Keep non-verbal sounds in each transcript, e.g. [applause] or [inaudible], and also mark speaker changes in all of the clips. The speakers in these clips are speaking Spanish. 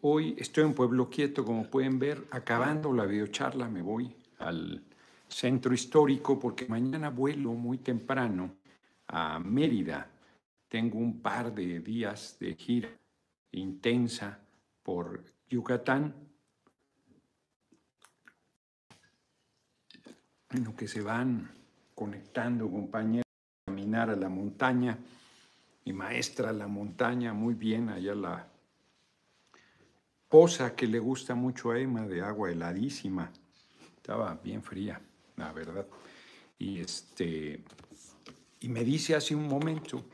Speaker 1: Hoy estoy en Pueblo Quieto, como pueden ver, acabando la videocharla me voy al centro histórico porque mañana vuelo muy temprano a Mérida. Tengo un par de días de gira intensa por Yucatán, en lo que se van conectando compañeros a caminar a la montaña. Mi maestra a la montaña, muy bien, allá la poza que le gusta mucho a Emma de agua heladísima. Estaba bien fría, la verdad. Y este y me dice hace un momento,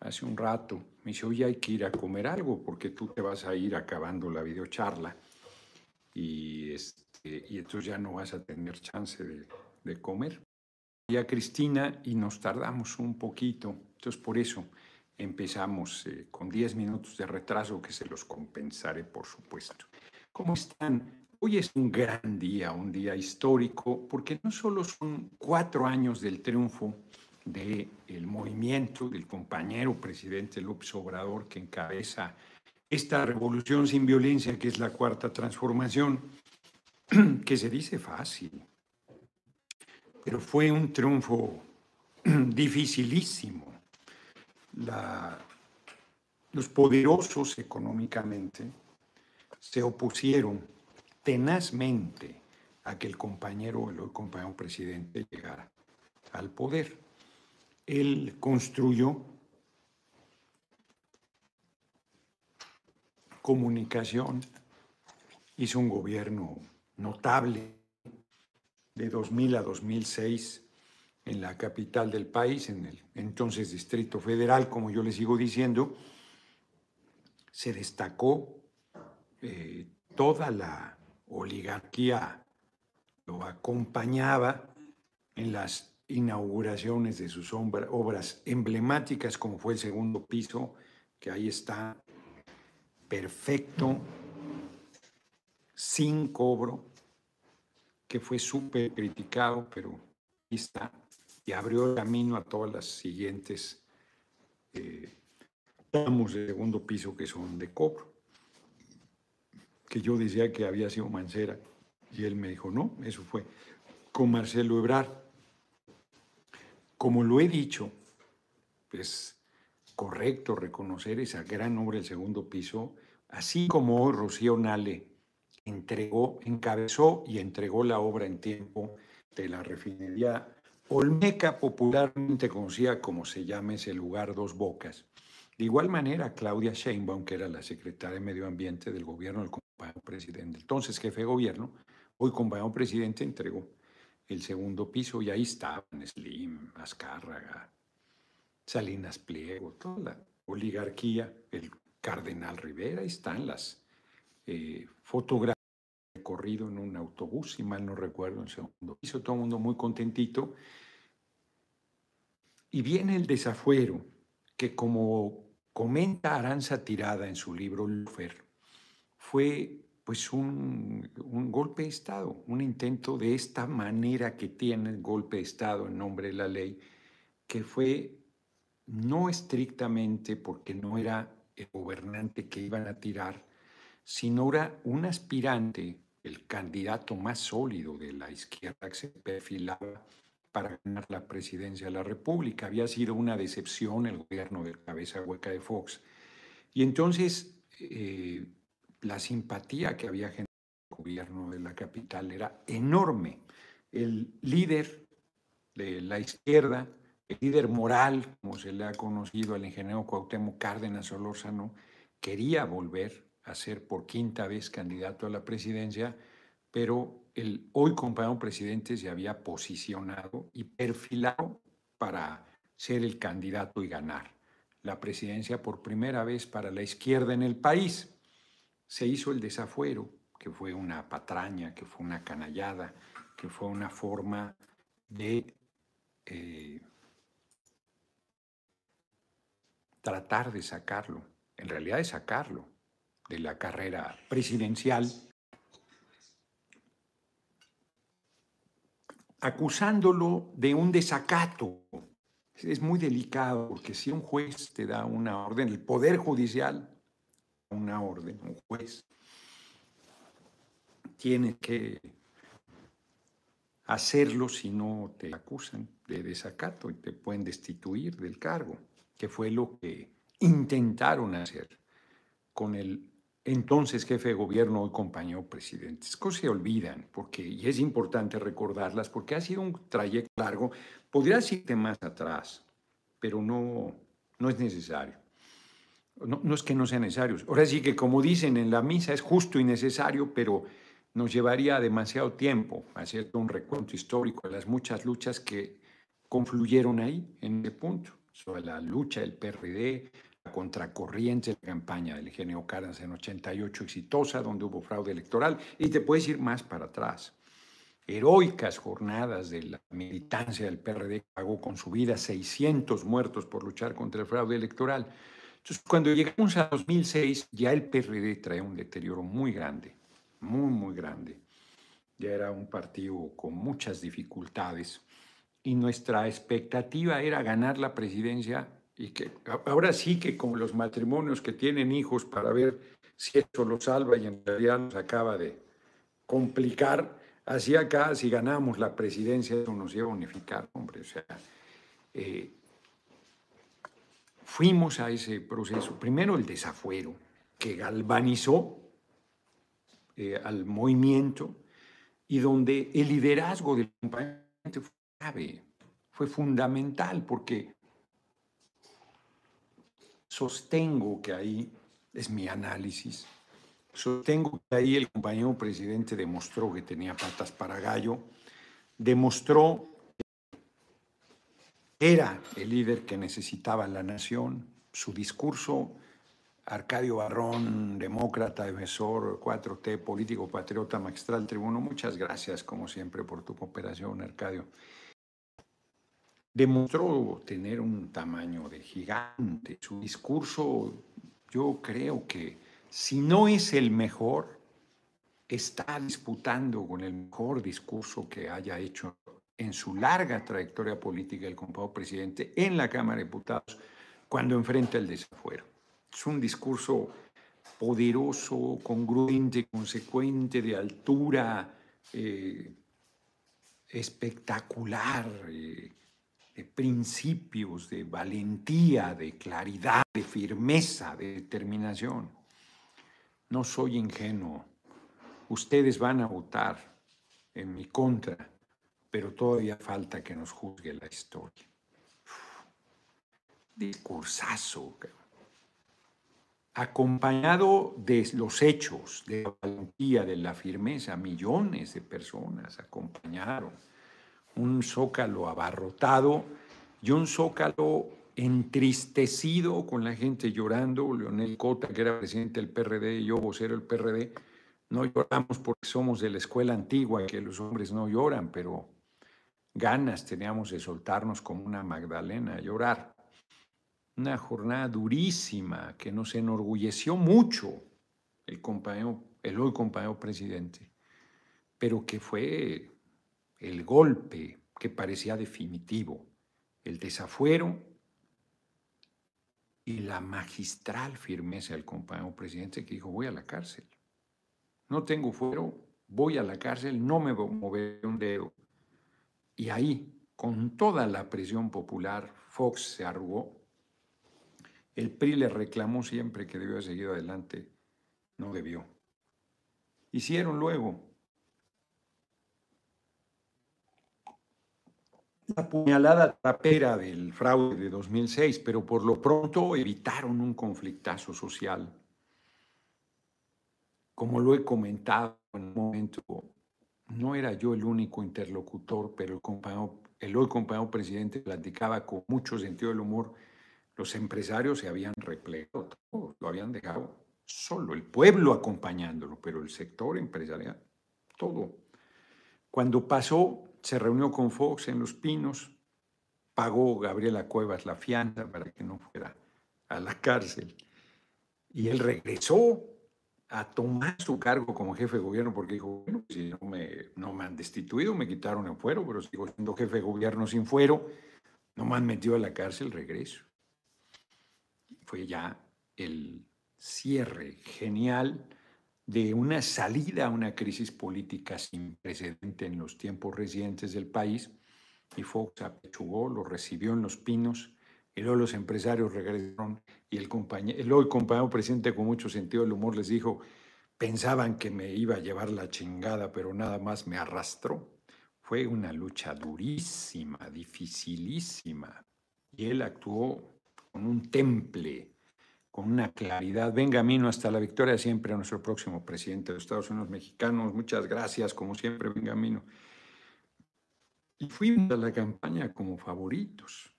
Speaker 1: hace un rato, me dice, oye, hay que ir a comer algo porque tú te vas a ir acabando la videocharla y, este, y entonces ya no vas a tener chance de, de comer. Y a Cristina y nos tardamos un poquito, entonces por eso empezamos eh, con 10 minutos de retraso que se los compensaré, por supuesto. ¿Cómo están? Hoy es un gran día, un día histórico, porque no solo son cuatro años del triunfo del movimiento del compañero presidente López Obrador que encabeza esta revolución sin violencia que es la cuarta transformación, [clears throat] que se dice fácil, pero fue un triunfo [clears throat] dificilísimo. Los poderosos económicamente se opusieron tenazmente a que el compañero, el compañero presidente llegara al poder. Él construyó comunicación, hizo un gobierno notable de 2000 a 2006 en la capital del país, en el entonces Distrito Federal, como yo le sigo diciendo, se destacó eh, toda la oligarquía, lo acompañaba en las inauguraciones de sus obras emblemáticas, como fue el segundo piso, que ahí está perfecto, sin cobro, que fue súper criticado, pero ahí está, y abrió camino a todas las siguientes eh, tramos de segundo piso que son de cobro. Que yo decía que había sido Mancera, y él me dijo, no, eso fue con Marcelo Ebrard como lo he dicho, es correcto reconocer esa gran obra del segundo piso, así como Rocío Nale entregó, encabezó y entregó la obra en tiempo de la refinería Olmeca, popularmente conocida como se llama ese lugar Dos Bocas. De igual manera, Claudia Sheinbaum, que era la secretaria de Medio Ambiente del gobierno del compañero presidente, entonces jefe de gobierno, hoy compañero presidente, entregó el segundo piso y ahí estaban Slim, Azcárraga, Salinas Pliego, toda la oligarquía, el cardenal Rivera, ahí están las eh, fotografías corrido en un autobús, si mal no recuerdo, en segundo piso, todo el mundo muy contentito. Y viene el desafuero, que como comenta Aranza Tirada en su libro Lufer, fue pues un, golpe de Estado, un intento de esta manera que tiene el golpe de Estado en nombre de la ley, que fue no estrictamente porque no era el gobernante que iban a tirar, sino era un aspirante, el candidato más sólido de la izquierda que se perfilaba para ganar la presidencia de la República. Había sido una decepción el gobierno de cabeza hueca de Fox. Y entonces eh, la simpatía que había generado el gobierno de la capital era enorme. El líder de la izquierda, el líder moral, como se le ha conocido al ingeniero Cuauhtémoc Cárdenas Solórzano, quería volver a ser por quinta vez candidato a la presidencia, pero el hoy compañero presidente se había posicionado y perfilado para ser el candidato y ganar la presidencia por primera vez para la izquierda en el país. Se hizo el desafuero, que fue una patraña, que fue una canallada, que fue una forma de eh, tratar de sacarlo, en realidad de sacarlo de la carrera presidencial, acusándolo de un desacato. Es muy delicado porque si un juez te da una orden, el Poder Judicial una orden, un juez, tiene que hacerlo si no te acusan de desacato y te pueden destituir del cargo, que fue lo que intentaron hacer con el entonces jefe de gobierno, hoy compañero presidente. Es cosas se olvidan, porque, y es importante recordarlas, porque ha sido un trayecto largo. Podrías irte más atrás, pero no, no es necesario. No, no, es que no sea necesario. Ahora sí que, como dicen en la misa, es justo y necesario, pero nos llevaría demasiado tiempo hacer un recuento histórico de las muchas luchas que confluyeron ahí, en ese punto. Sobre la lucha del PRD, contracorriente, la campaña del Genio Caras en 88 exitosa, donde hubo fraude electoral, y te puedes ir más para atrás. Heroicas jornadas de la militancia del PRD que pagó con su vida 600 muertos por luchar contra el fraude electoral. Entonces, cuando llegamos a 2006, ya el PRD trae un deterioro muy grande muy, muy grande. Ya era un partido con muchas dificultades y nuestra expectativa era ganar la presidencia y que ahora sí que como los matrimonios que tienen hijos para ver si eso lo salva y en realidad nos acaba de complicar, así acá si ganamos la presidencia eso nos iba a unificar, hombre, o sea, eh, fuimos a ese proceso, primero el desafuero que galvanizó eh, al movimiento y donde el liderazgo del acompañante fue clave, fue fundamental porque sostengo que ahí, es mi análisis, sostengo que ahí el compañero presidente demostró que tenía patas para gallo, demostró que era el líder que necesitaba la nación, su discurso Arcadio Barrón, demócrata, defensor 4T, político, patriota, magistral, tribuno, muchas gracias como siempre por tu cooperación, Arcadio. Demostró tener un tamaño de gigante. Su discurso, yo creo que si no es el mejor, está disputando con el mejor discurso que haya hecho en su larga trayectoria política el compañero presidente en la Cámara de Diputados cuando enfrenta el desafuero. Es un discurso poderoso, congruente, consecuente, de altura, eh, espectacular, eh, de principios, de valentía, de claridad, de firmeza, de determinación. No soy ingenuo. Ustedes van a votar en mi contra, pero todavía falta que nos juzgue la historia. Discursazo, acompañado de los hechos, de la valentía, de la firmeza, millones de personas acompañaron. Un zócalo abarrotado y un zócalo entristecido con la gente llorando. Leonel Cota, que era presidente del PRD, y yo, vocero del PRD, no lloramos porque somos de la escuela antigua, que los hombres no lloran, pero ganas teníamos de soltarnos como una Magdalena a llorar una jornada durísima que nos enorgulleció mucho el, compañero, el hoy compañero presidente, pero que fue el golpe que parecía definitivo, el desafuero y la magistral firmeza del compañero presidente que dijo voy a la cárcel. No tengo fuero, voy a la cárcel, no me moveré un dedo. Y ahí, con toda la presión popular, Fox se arrugó el PRI le reclamó siempre que debió haber seguido adelante. No debió. Hicieron luego la puñalada trapera del fraude de 2006, pero por lo pronto evitaron un conflictazo social. Como lo he comentado en un momento, no era yo el único interlocutor, pero el, el hoy compañero presidente platicaba con mucho sentido del humor los empresarios se habían replegado, lo habían dejado solo, el pueblo acompañándolo, pero el sector empresarial, todo. Cuando pasó, se reunió con Fox en Los Pinos, pagó Gabriela Cuevas la fianza para que no fuera a la cárcel. Y él regresó a tomar su cargo como jefe de gobierno porque dijo, bueno, si no me, no me han destituido, me quitaron el fuero, pero sigo siendo jefe de gobierno sin fuero, no me han metido a la cárcel, regreso fue ya el cierre genial de una salida a una crisis política sin precedente en los tiempos recientes del país. Y Fox apechugó, lo recibió en Los Pinos, y luego los empresarios regresaron y el, compañero, el compañero presidente con mucho sentido del humor les dijo, pensaban que me iba a llevar la chingada, pero nada más me arrastró. Fue una lucha durísima, dificilísima. Y él actuó con un temple, con una claridad. Venga, Mino, hasta la victoria siempre a nuestro próximo presidente de Estados Unidos mexicanos. Muchas gracias, como siempre, venga, Mino. Y fuimos a la campaña como favoritos.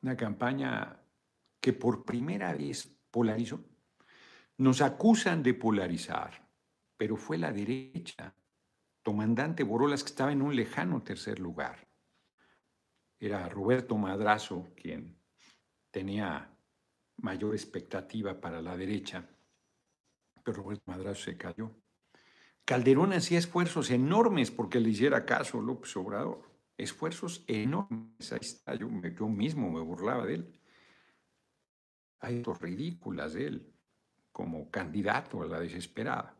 Speaker 1: Una campaña que por primera vez polarizó. Nos acusan de polarizar, pero fue la derecha, comandante Borolas, que estaba en un lejano tercer lugar. Era Roberto Madrazo quien tenía mayor expectativa para la derecha, pero Roberto Madrazo se cayó. Calderón hacía esfuerzos enormes porque le hiciera caso López Obrador. Esfuerzos enormes. Ahí está, yo, yo mismo me burlaba de él. Hay dos ridículas de él como candidato a la desesperada.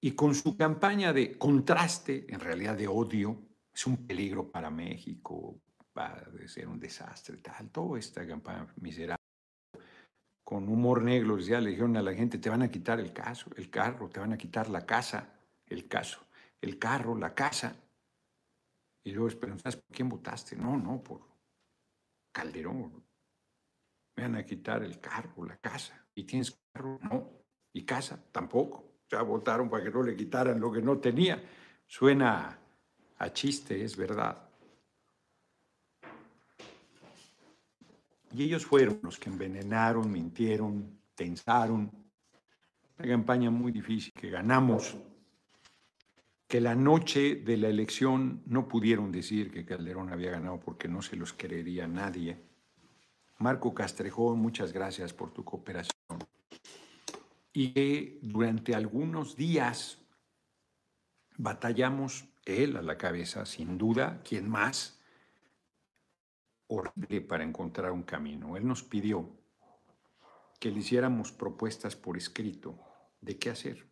Speaker 1: Y con su campaña de contraste, en realidad de odio, es un peligro para México, va a ser un desastre, tal, toda esta campaña miserable. Con humor negro ya le dijeron a la gente, te van a quitar el caso, el carro, te van a quitar la casa, el caso, el carro, la casa. Y luego ¿sabes por quién votaste? No, no, por Calderón. Me van a quitar el carro, la casa. ¿Y tienes carro? No. ¿Y casa? Tampoco. Ya votaron para que no le quitaran lo que no tenía. Suena a chiste, es verdad. Y ellos fueron los que envenenaron, mintieron, tensaron. Una campaña muy difícil que ganamos, que la noche de la elección no pudieron decir que Calderón había ganado porque no se los creería nadie. Marco Castrejón, muchas gracias por tu cooperación. Y que durante algunos días batallamos él a la cabeza, sin duda, ¿quién más? Horrible para encontrar un camino. Él nos pidió que le hiciéramos propuestas por escrito de qué hacer.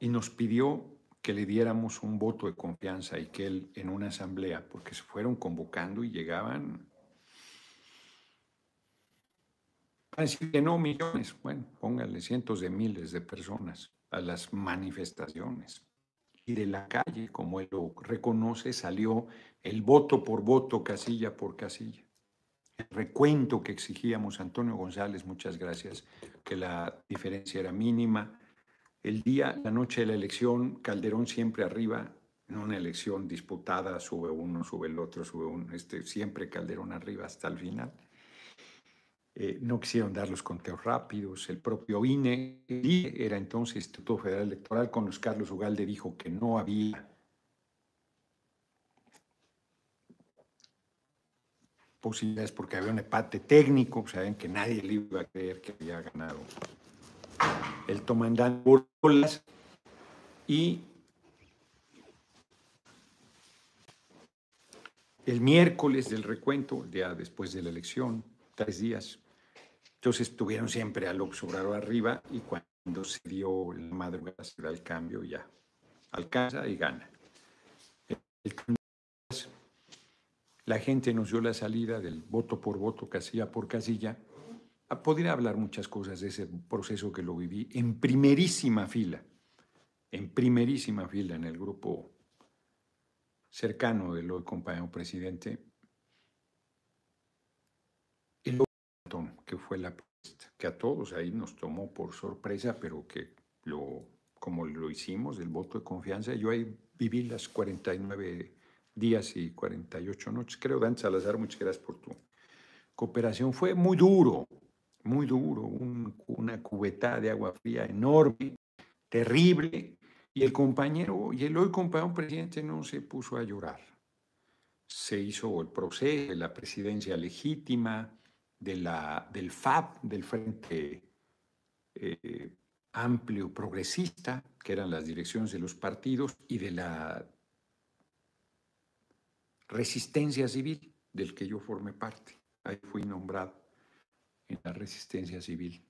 Speaker 1: Y nos pidió que le diéramos un voto de confianza y que él en una asamblea, porque se fueron convocando y llegaban a decir que no millones, bueno, pónganle cientos de miles de personas a las manifestaciones de la calle, como él lo reconoce, salió el voto por voto, casilla por casilla. El recuento que exigíamos, Antonio González, muchas gracias, que la diferencia era mínima. El día, la noche de la elección, Calderón siempre arriba, en una elección disputada, sube uno, sube el otro, sube uno, este, siempre Calderón arriba hasta el final. Eh, no quisieron dar los conteos rápidos. El propio INE, era entonces Instituto Federal Electoral, con los Carlos Ugalde dijo que no había posibilidades porque había un empate técnico, saben que nadie le iba a creer que había ganado el comandante Bolas y el miércoles del recuento, ya después de la elección, tres días. Entonces estuvieron siempre al observador arriba y cuando se dio la madrugada se da el cambio ya alcanza y gana. la gente nos dio la salida del voto por voto, casilla por casilla. Podría hablar muchas cosas de ese proceso que lo viví en primerísima fila, en primerísima fila en el grupo cercano del hoy compañero presidente que fue la que a todos ahí nos tomó por sorpresa, pero que lo, como lo hicimos, el voto de confianza, yo ahí viví las 49 días y 48 noches. Creo, Dan Salazar, muchas gracias por tu cooperación. Fue muy duro, muy duro, una cubeta de agua fría enorme, terrible, y el compañero, y el hoy compañero presidente no se puso a llorar. Se hizo el proceso de la presidencia legítima, de la, del FAB, del Frente eh, Amplio Progresista, que eran las direcciones de los partidos, y de la Resistencia Civil, del que yo formé parte. Ahí fui nombrado en la resistencia civil,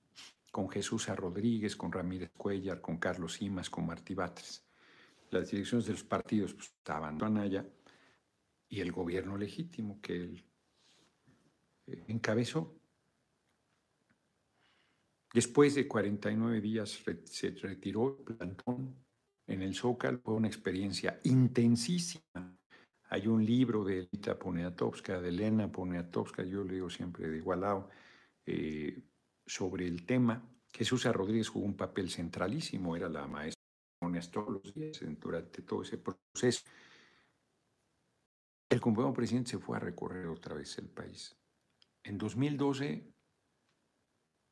Speaker 1: con Jesús. Rodríguez, con Ramírez Cuellar, con Carlos Simas, con Martí Batres. Las direcciones de los partidos pues, estaban allá y el gobierno legítimo que él encabezó. Después de 49 días se retiró el plantón en el Zócalo, fue una experiencia intensísima. Hay un libro de Elita Poniatowska, de Elena Poniatowska, yo le digo siempre de Igualao, eh, sobre el tema. Jesús Rodríguez jugó un papel centralísimo, era la maestra todos los días durante todo ese proceso. El compañero presidente se fue a recorrer otra vez el país. En 2012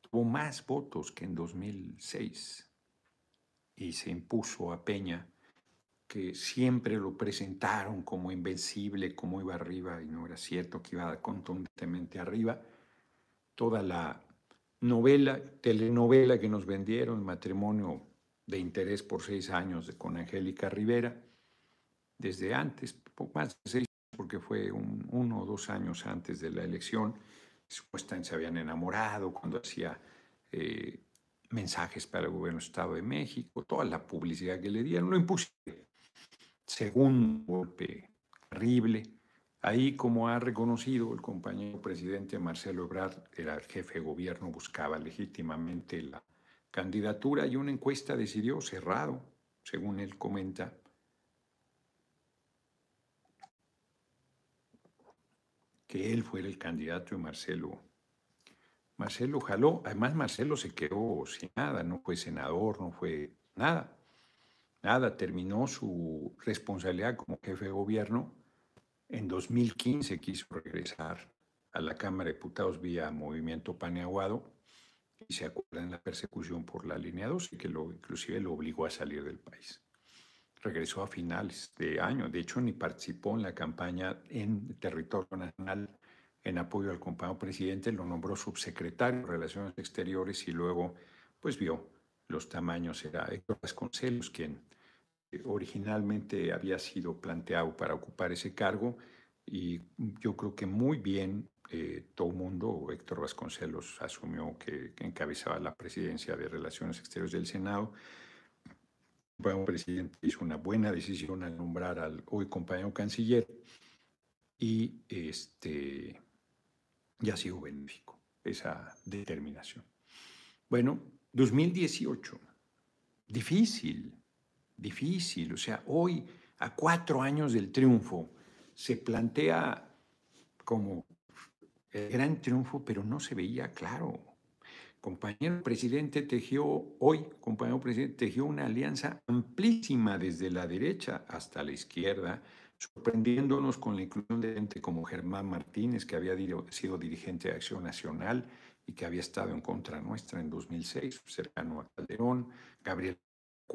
Speaker 1: tuvo más votos que en 2006 y se impuso a Peña, que siempre lo presentaron como invencible, como iba arriba, y no era cierto que iba contundentemente arriba. Toda la novela, telenovela que nos vendieron, matrimonio de interés por seis años con Angélica Rivera, desde antes, más de seis, porque fue uno o dos años antes de la elección, se habían enamorado cuando hacía eh, mensajes para el gobierno del Estado de México, toda la publicidad que le dieron, lo impusieron. Segundo golpe terrible. Ahí, como ha reconocido el compañero presidente Marcelo Ebrard, era el jefe de gobierno, buscaba legítimamente la candidatura y una encuesta decidió cerrado, según él comenta, que él fuera el candidato de Marcelo. Marcelo jaló, además Marcelo se quedó sin nada, no fue senador, no fue nada, nada, terminó su responsabilidad como jefe de gobierno. En 2015 quiso regresar a la Cámara de Diputados vía Movimiento Paneaguado y se acuerdan la persecución por la línea 2 y que lo, inclusive lo obligó a salir del país regresó a finales de año. De hecho, ni participó en la campaña en territorio nacional en apoyo al compañero presidente, lo nombró subsecretario de Relaciones Exteriores y luego, pues vio los tamaños. Era Héctor Vasconcelos quien eh, originalmente había sido planteado para ocupar ese cargo y yo creo que muy bien eh, todo mundo, Héctor Vasconcelos asumió que, que encabezaba la presidencia de Relaciones Exteriores del Senado compañero presidente hizo una buena decisión al nombrar al hoy compañero canciller y este, ya ha sido benéfico esa determinación. Bueno, 2018, difícil, difícil, o sea, hoy a cuatro años del triunfo se plantea como el gran triunfo, pero no se veía claro compañero presidente tejió, hoy, compañero presidente, tejió una alianza amplísima desde la derecha hasta la izquierda, sorprendiéndonos con la inclusión de gente como Germán Martínez, que había sido dirigente de Acción Nacional y que había estado en contra nuestra en 2006, cercano a Calderón, Gabriel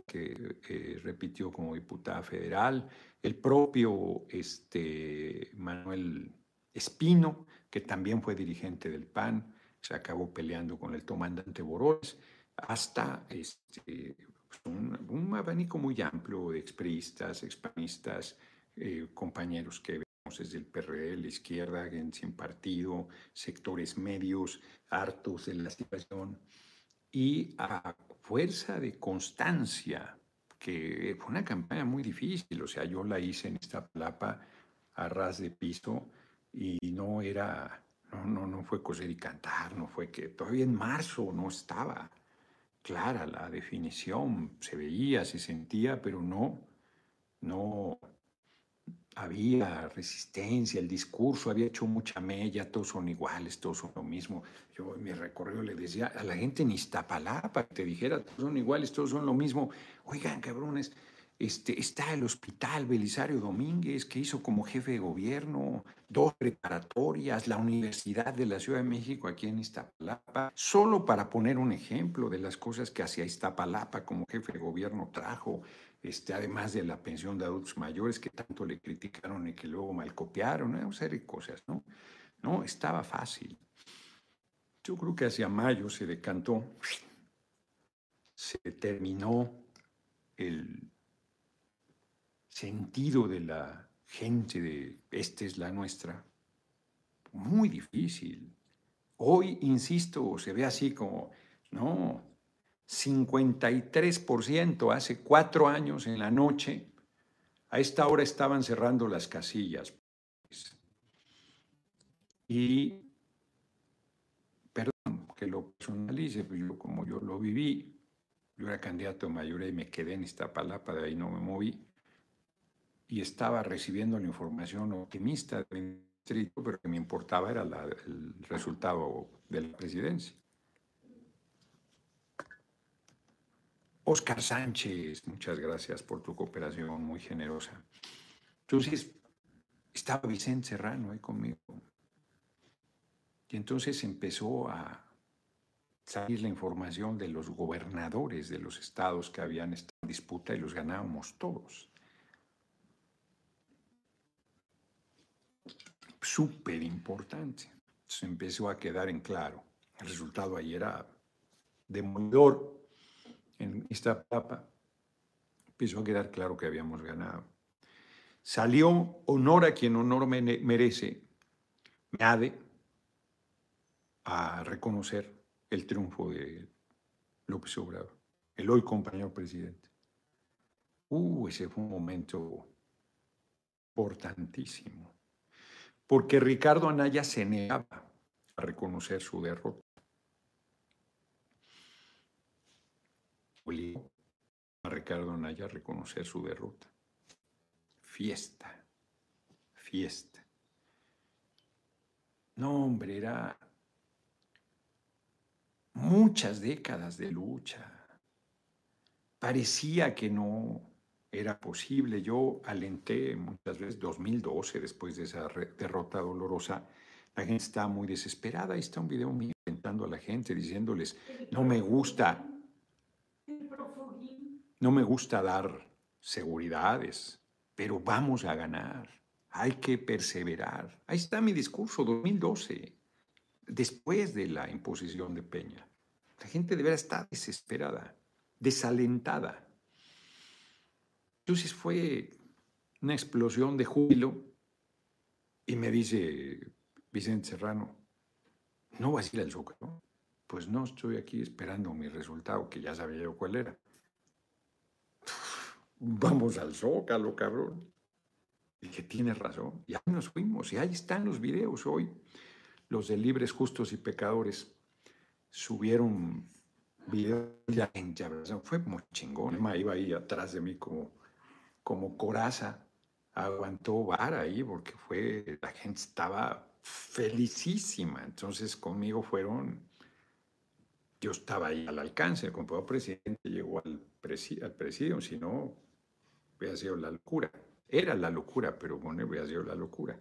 Speaker 1: que eh, repitió como diputada federal, el propio este, Manuel Espino, que también fue dirigente del PAN, se acabó peleando con el comandante Borores, hasta este, pues, un, abanico muy amplio de expriistas, expanistas, eh, compañeros que vemos desde el PRD, la izquierda, sin partido, sectores medios, hartos de la situación, y a fuerza de constancia, que fue una campaña muy difícil, o sea, yo la hice en esta plapa a ras de piso y no era no, no, no fue coser y cantar, no fue que todavía en marzo no estaba clara la definición, se veía, se sentía, pero no, no había resistencia, el discurso había hecho mucha mella, todos son iguales, todos son lo mismo. Yo en mi recorrido le decía a la gente en Iztapalapa que te dijera, todos son iguales, todos son lo mismo. Oigan, cabrones, este, está el Hospital Belisario Domínguez, que hizo como jefe de gobierno dos preparatorias, la Universidad de la Ciudad de México aquí en Iztapalapa, solo para poner un ejemplo de las cosas que hacia Iztapalapa como jefe de gobierno trajo, este, además de la pensión de adultos mayores que tanto le criticaron y que luego mal copiaron, una serie de cosas, ¿no? No, estaba fácil. Yo creo que hacia mayo se decantó, se terminó el sentido de la gente de esta es la nuestra, muy difícil. Hoy, insisto, se ve así como, no, 53% hace cuatro años en la noche, a esta hora estaban cerrando las casillas. Y, perdón que lo personalice, pero yo como yo lo viví, yo era candidato a mayoría y me quedé en esta palapa, de ahí no me moví, y estaba recibiendo la información optimista del distrito, pero que me importaba era el resultado de la presidencia. Oscar Sánchez, muchas gracias por tu cooperación muy generosa. Entonces, estaba Vicente Serrano ahí conmigo. Y entonces empezó a salir la información de los gobernadores de los estados que habían estado en disputa y los ganábamos todos. Súper importante. Se empezó a quedar en claro. El resultado ahí era demoledor en esta etapa. Empezó a quedar claro que habíamos ganado. Salió honor a quien honor merece. Me ade a reconocer el triunfo de López Obrador, el hoy compañero presidente. Uh, ese fue un momento importantísimo, porque Ricardo Anaya se negaba a reconocer su derrota. a Ricardo Anaya a reconocer su derrota. Fiesta, fiesta. No, hombre, era muchas décadas de lucha. Parecía que no era posible. Yo alenté muchas veces, 2012, después de esa derrota dolorosa, la gente estaba muy desesperada. Ahí está un video mío alentando a la gente, diciéndoles, no me gusta, no me gusta dar seguridades, pero vamos a ganar. Hay que perseverar. Ahí está mi discurso, 2012 después de la imposición de Peña. La gente de verdad está desesperada, desalentada. Entonces fue una explosión de júbilo y me dice Vicente Serrano, ¿no vas a ir al Zócalo? Pues no, estoy aquí esperando mi resultado, que ya sabía yo cuál era. Vamos al Zócalo, cabrón. Y que tienes razón. Y ahí nos fuimos. Y ahí están los videos hoy los de libres, justos y pecadores subieron video y la gente fue muy chingón. Iba ahí atrás de mí como, como coraza, aguantó vara ahí porque fue, la gente estaba felicísima. Entonces conmigo fueron, yo estaba ahí al alcance, el compañero presidente llegó al, al presidio, si no, hubiera sido la locura. Era la locura, pero bueno, hubiera sido la locura.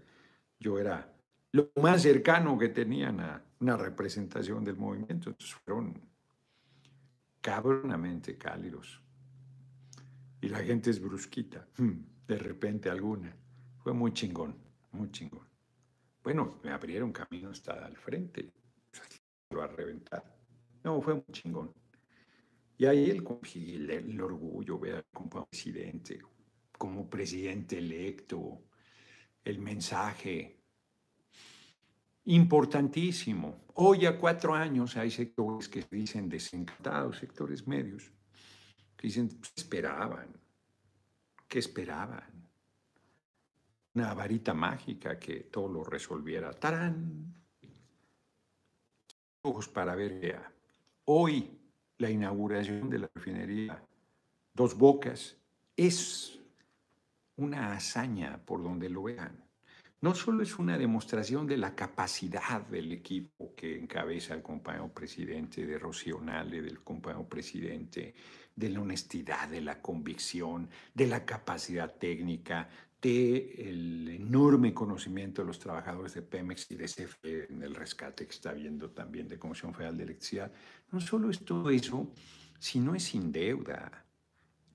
Speaker 1: Yo era lo más cercano que tenían a una representación del movimiento. Entonces fueron cabronamente cálidos. Y la gente es brusquita, hmm, de repente alguna. Fue muy chingón, muy chingón. Bueno, me abrieron camino hasta al frente. Lo a reventar. No, fue muy chingón. Y ahí el, el, orgullo, ver como presidente, como presidente electo, el mensaje, importantísimo. Hoy a cuatro años hay sectores que dicen desencantados, sectores medios, dicen, pues, esperaban, que esperaban. Una varita mágica que todo lo resolviera. ¡Tarán! Ojos para ver Hoy la inauguración de la refinería Dos Bocas es una hazaña por donde lo vean no solo es una demostración de la capacidad del equipo que encabeza el compañero presidente de Rocío del compañero presidente, de la honestidad, de la convicción, de la capacidad técnica, del enorme conocimiento de los trabajadores de Pemex y de CFE en el rescate que está viendo también de Comisión Federal de Electricidad. No solo es todo eso, sino es sin deuda.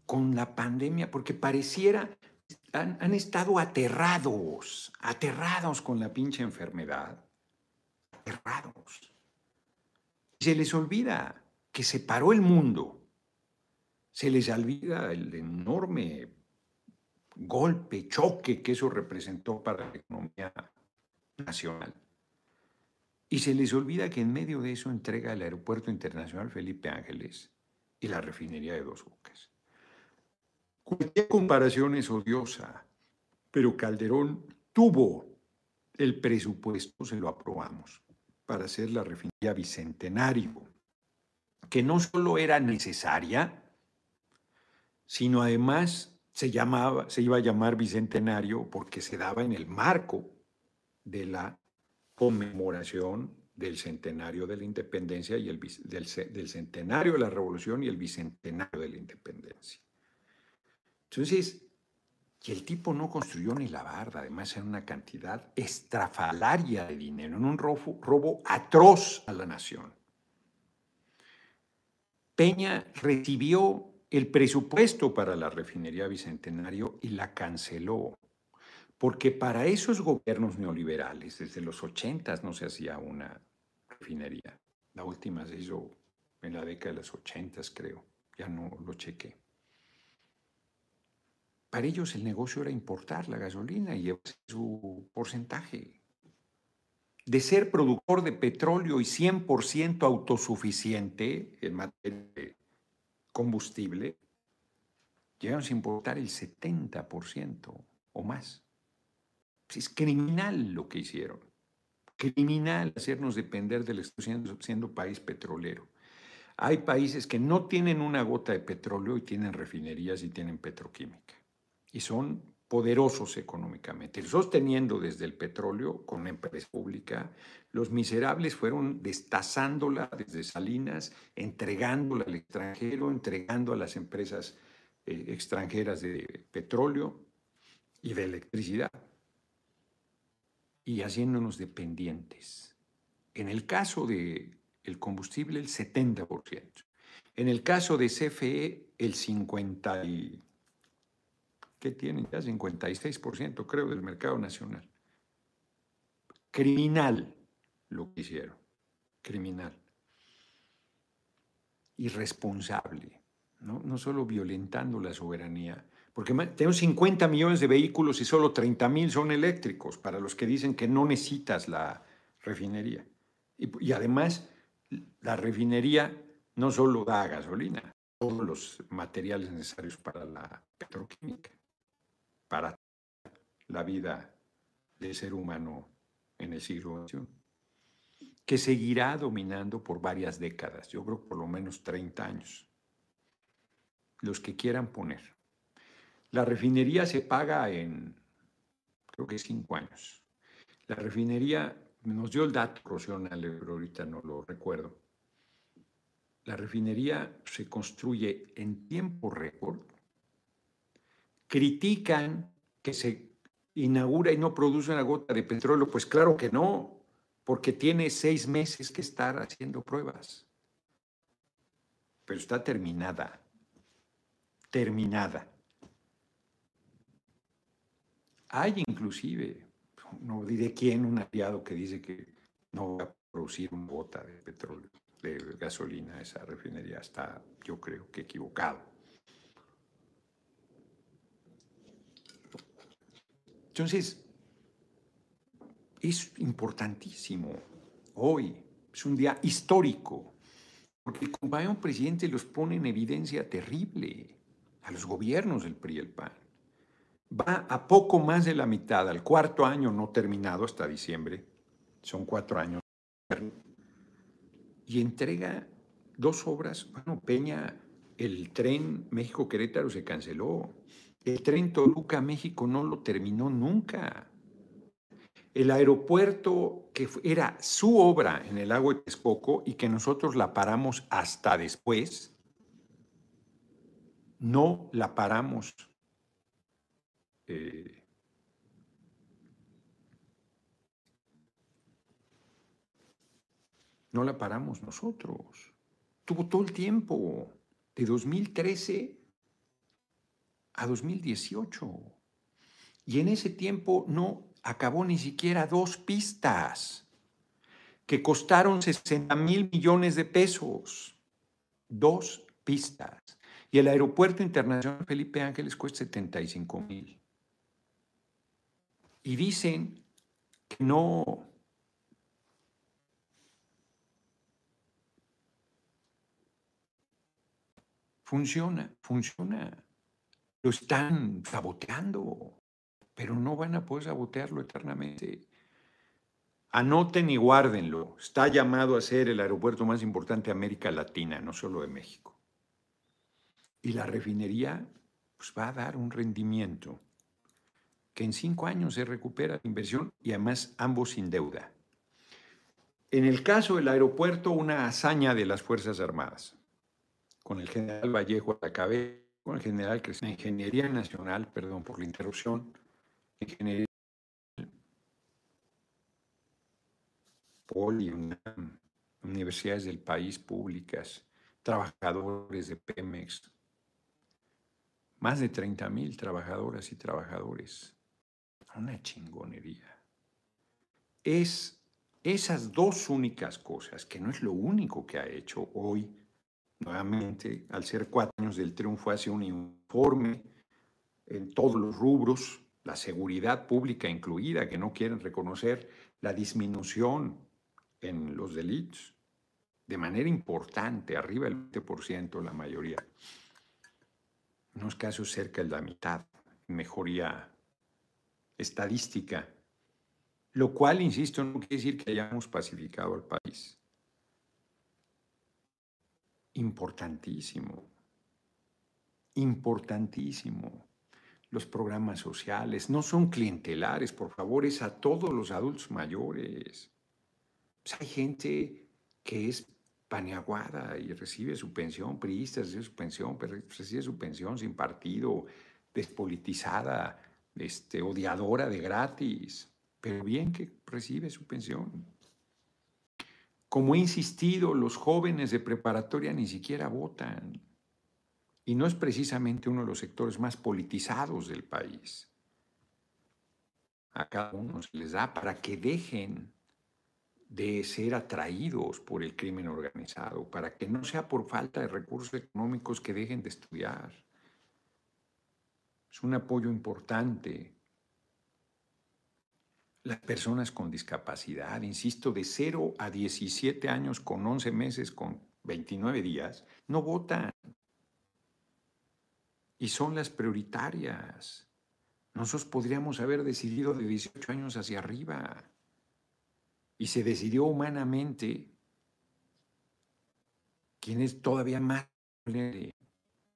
Speaker 1: Con la pandemia, porque pareciera han, estado aterrados, aterrados con la pinche enfermedad, aterrados. Se les olvida que se paró el mundo, se les olvida el enorme golpe, choque que eso representó para la economía nacional. Y se les olvida que en medio de eso entrega el Aeropuerto Internacional Felipe Ángeles y la refinería de Dos Bocas. Cualquier comparación es odiosa, pero Calderón tuvo el presupuesto, se lo aprobamos, para hacer la refinería Bicentenario, que no solo era necesaria, sino además se, llamaba, se iba a llamar Bicentenario porque se daba en el marco de la conmemoración del centenario de la independencia y el, del, del centenario de la revolución y el bicentenario de la independencia. Entonces, y el tipo no construyó ni la barda, además era una cantidad estrafalaria de dinero, en un robo, robo atroz a la nación. Peña recibió el presupuesto para la refinería Bicentenario y la canceló. Porque para esos gobiernos neoliberales, desde los 80 no se hacía una refinería. La última se hizo en la década de los 80, creo. Ya no lo chequé. Para ellos el negocio era importar la gasolina y llevarse su porcentaje. De ser productor de petróleo y 100% autosuficiente en materia de combustible, llegaron a importar el 70% o más. Es criminal lo que hicieron. Criminal hacernos depender del siendo, siendo país petrolero. Hay países que no tienen una gota de petróleo y tienen refinerías y tienen petroquímica. Y son poderosos económicamente, sosteniendo desde el petróleo con una empresa pública. Los miserables fueron destazándola desde Salinas, entregándola al extranjero, entregando a las empresas eh, extranjeras de petróleo y de electricidad y haciéndonos dependientes. En el caso del el combustible, el 70%. En el caso de CFE, el 50 y, ¿qué tienen ya? 56%, creo, del mercado nacional. Criminal lo que hicieron. Criminal. Irresponsable. ¿no? no solo violentando la soberanía, porque tenemos 50 millones de vehículos y solo 30 mil son eléctricos, para los que dicen que no necesitas la refinería. Y, y además, la refinería no solo da gasolina, todos los materiales necesarios para la petroquímica, para la vida del ser humano en el siglo XXI, que seguirá dominando por varias décadas, yo creo por lo menos 30 años los que quieran poner. La refinería se paga en, creo que cinco años. La refinería, nos dio el dato Rocío pero ahorita no lo recuerdo. La refinería se construye en tiempo récord. Critican que se inaugura y no produce una gota de petróleo. Pues claro que no, porque tiene seis meses que estar haciendo pruebas. Pero está terminada terminada. Hay inclusive, no diré quién, un aliado que dice que no va a producir una gota de petróleo, de gasolina esa refinería. Está, yo creo que equivocado. Entonces, es importantísimo hoy, es un día histórico, porque el compañero presidente los pone en evidencia terrible a los gobiernos del PRI y el PAN. Va a poco más de la mitad, al cuarto año no terminado hasta diciembre, son cuatro años, y entrega dos obras. Bueno, Peña, el tren México-Querétaro se canceló, el tren Toluca-México no lo terminó nunca. El aeropuerto, que era su obra en el lago de Texcoco y que nosotros la paramos hasta después, no la paramos. Eh, no la paramos nosotros. Tuvo todo el tiempo, de 2013 a 2018. Y en ese tiempo no acabó ni siquiera dos pistas que costaron 60 mil millones de pesos. Dos pistas. Y el aeropuerto internacional Felipe Ángeles cuesta 75 mil. Y dicen que no. Funciona, funciona. Lo están saboteando, pero no van a poder sabotearlo eternamente. Anoten y guárdenlo. Está llamado a ser el aeropuerto más importante de América Latina, no solo de México. Y la refinería pues, va a dar un rendimiento que en cinco años se recupera la inversión y además ambos sin deuda. En el caso del aeropuerto, una hazaña de las Fuerzas Armadas, con el general Vallejo a la cabeza, el general Crescencio, Ingeniería Nacional, perdón por la interrupción, Ingeniería Poli, universidades del país públicas, trabajadores de Pemex, más de 30 mil trabajadoras y trabajadores. Una chingonería. Es esas dos únicas cosas, que no es lo único que ha hecho hoy, nuevamente, al ser cuatro años del triunfo, hace un informe en todos los rubros, la seguridad pública incluida, que no quieren reconocer la disminución en los delitos, de manera importante, arriba del 20% la mayoría. En unos casos cerca de la mitad, mejoría estadística, lo cual, insisto, no quiere decir que hayamos pacificado al país. Importantísimo, importantísimo. Los programas sociales no son clientelares, por favor, es a todos los adultos mayores. Pues, hay gente que es paneaguada y recibe su pensión, priista, recibe su pensión, recibe su pensión sin partido, despolitizada, este, odiadora de gratis, pero bien que recibe su pensión. Como he insistido, los jóvenes de preparatoria ni siquiera votan. Y no es precisamente uno de los sectores más politizados del país. A cada uno se les da para que dejen de ser atraídos por el crimen organizado, para que no sea por falta de recursos económicos que dejen de estudiar. Es un apoyo importante. Las personas con discapacidad, insisto, de 0 a 17 años con 11 meses, con 29 días, no votan. Y son las prioritarias. Nosotros podríamos haber decidido de 18 años hacia arriba y se decidió humanamente quién es todavía más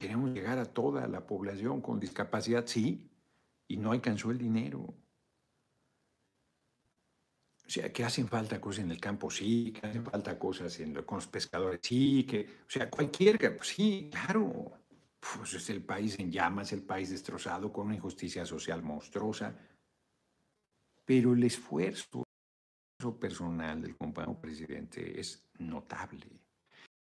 Speaker 1: queremos llegar a toda la población con discapacidad, sí, y no alcanzó el dinero. O sea, que hacen falta cosas en el campo, sí, que hacen falta cosas en, con los pescadores, sí, que, o sea, cualquier, pues sí, claro. Pues es el país en llamas, el país destrozado, con una injusticia social monstruosa. Pero el esfuerzo personal del compañero presidente es notable.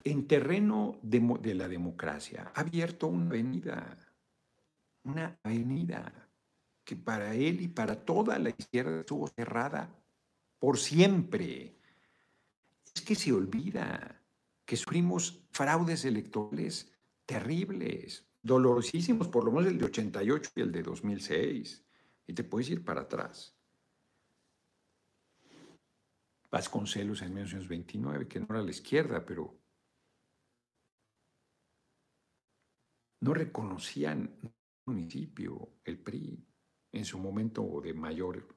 Speaker 1: En terreno de, la democracia ha abierto una avenida, una avenida que para él y para toda la izquierda estuvo cerrada por siempre. Es que se olvida que sufrimos fraudes electorales terribles, dolorosísimos, por lo menos el de 88 y el de 2006. Y te puedes ir para atrás. Vasconcelos en 1929, que no era la izquierda, pero no reconocían un municipio, el PRI, en su momento de mayor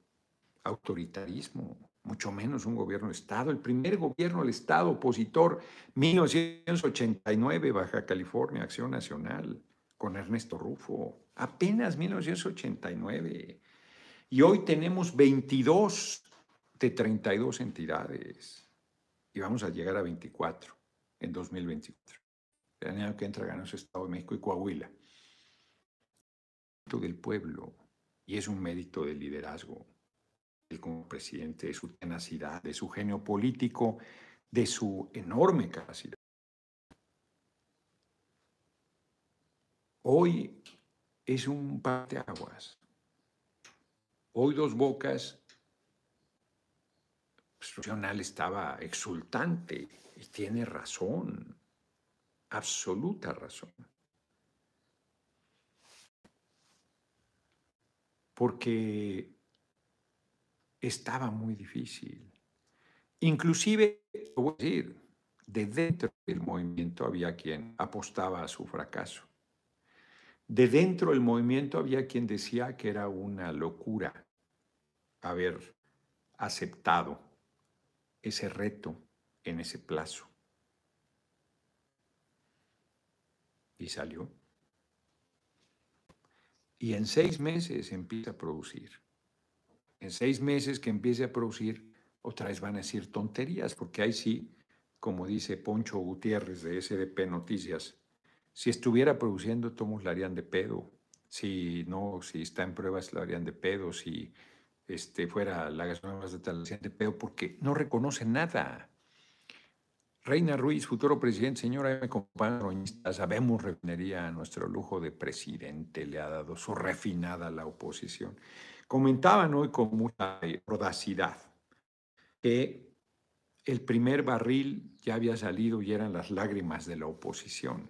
Speaker 1: autoritarismo, mucho menos un gobierno de Estado. El primer gobierno del Estado opositor, 1989, Baja California, Acción Nacional, con Ernesto Rufo, apenas 1989. Y hoy tenemos 22 de 32 entidades y vamos a llegar a 24 en 2024. El año que entra ganamos Estado de México y Coahuila. Del pueblo y es un mérito del liderazgo. Él como presidente, de su tenacidad, de su genio político, de su enorme capacidad. Hoy es un aguas. Hoy Dos Bocas Nacional estaba exultante y tiene razón, absoluta razón. Porque estaba muy difícil. Inclusive, voy a decir, de dentro del movimiento había quien apostaba a su fracaso. De dentro del movimiento había quien decía que era una locura haber aceptado ese reto en ese plazo. Y salió. Y en seis meses empieza a producir. En seis meses que empiece a producir, otra vez van a decir tonterías, porque ahí sí, como dice Poncho Gutiérrez de SDP Noticias, si estuviera produciendo, tomos la harían de pedo. Si no, si está en pruebas, lo harían de pedo. Si este, fuera la gasolina de de pedo, porque no reconoce nada. Reina Ruiz, futuro presidente, señora me compañero, sabemos refinería a nuestro lujo de presidente, le ha dado su refinada a la oposición. Comentaban hoy con mucha audacidad que el primer barril ya había salido y eran las lágrimas de la oposición,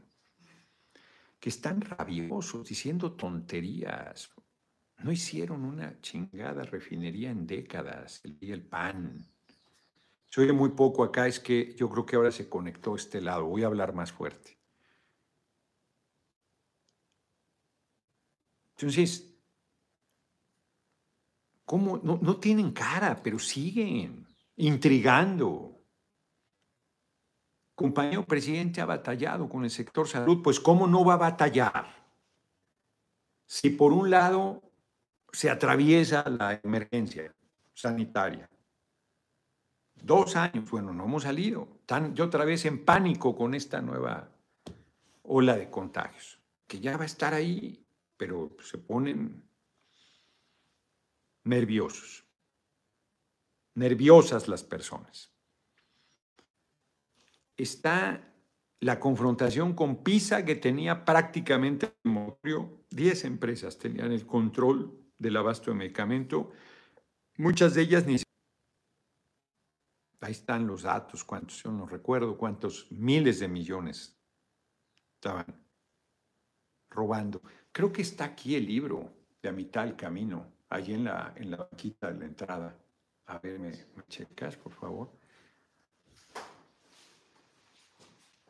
Speaker 1: que están rabiosos diciendo tonterías. No hicieron una chingada refinería en décadas, el, el pan se oye muy poco acá, es que yo creo que ahora se conectó este lado. Voy a hablar más fuerte. Entonces, ¿cómo? No, no tienen cara, pero siguen intrigando. Compañero presidente ha batallado con el sector salud, pues ¿cómo no va a batallar? Si por un lado se atraviesa la emergencia sanitaria, Dos años, bueno, no hemos salido. Están yo otra vez en pánico con esta nueva ola de contagios, que ya va a estar ahí, pero se ponen nerviosos, nerviosas las personas. Está la confrontación con PISA que tenía prácticamente 10 empresas tenían el control del abasto de medicamento, muchas de ellas ni Ahí están los datos, cuántos, yo no recuerdo cuántos miles de millones estaban robando. Creo que está aquí el libro de a mitad del camino, allí en la, en la banquita de la entrada. A ver, ¿me, checas, por favor?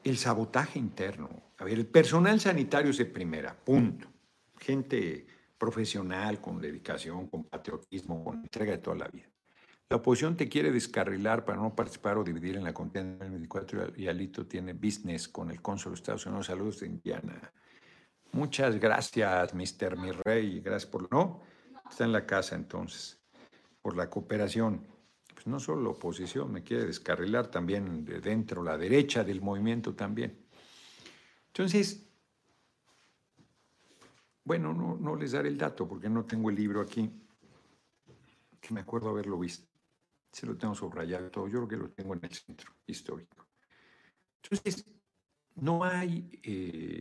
Speaker 1: El sabotaje interno. A ver, el personal sanitario es de primera, punto. Gente profesional, con dedicación, con patriotismo, con entrega de toda la vida. La oposición te quiere descarrilar para no participar o dividir en la contienda del 24 y Alito tiene business con el cónsul de Estados Unidos. Saludos de Indiana. Muchas gracias, Mr. Mi Rey. Gracias por... No, está en la casa entonces, por la cooperación. Pues no solo la oposición me quiere descarrilar, también de dentro, la derecha del movimiento también. Entonces, bueno, no, no les daré el dato porque no tengo el libro aquí, que me acuerdo haberlo visto. Se lo tengo subrayado todo. Yo creo que lo tengo en el centro histórico. Entonces, no hay... Eh,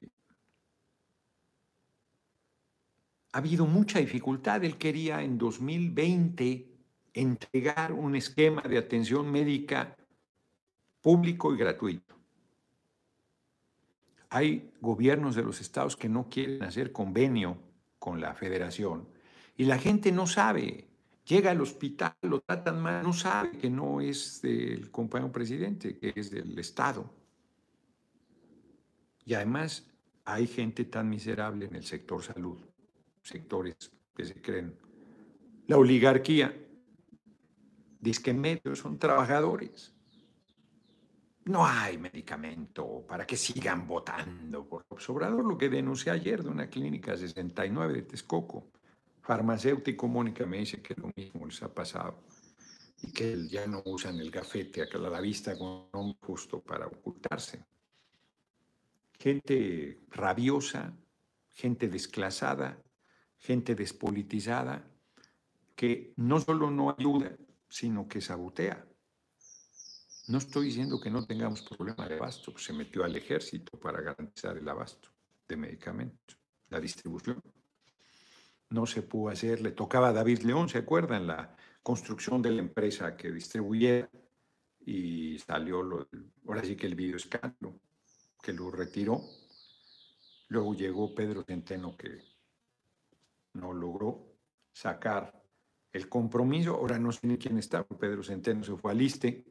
Speaker 1: ha habido mucha dificultad. Él quería en 2020 entregar un esquema de atención médica público y gratuito. Hay gobiernos de los estados que no quieren hacer convenio con la federación y la gente no sabe llega al hospital, lo tratan mal, no sabe que no es del compañero presidente, que es del Estado. Y además hay gente tan miserable en el sector salud, sectores que se creen. La oligarquía, dice que medios son trabajadores. No hay medicamento para que sigan votando por Obrador, lo que denuncié ayer de una clínica 69 de Texcoco farmacéutico, Mónica me dice que lo mismo les ha pasado y que ya no usan el gafete a la vista con un justo para ocultarse. Gente rabiosa, gente desclasada, gente despolitizada, que no solo no ayuda, sino que sabotea. No estoy diciendo que no tengamos problema de abasto, se metió al ejército para garantizar el abasto de medicamentos, la distribución no se pudo hacer. Le tocaba a David León, ¿se acuerdan? La construcción de la empresa que distribuía y salió, ahora sí que el video escándalo, que lo retiró. Luego llegó Pedro Centeno que no logró sacar el compromiso. Ahora no sé ni quién está, Pedro Centeno se fue al ISTE.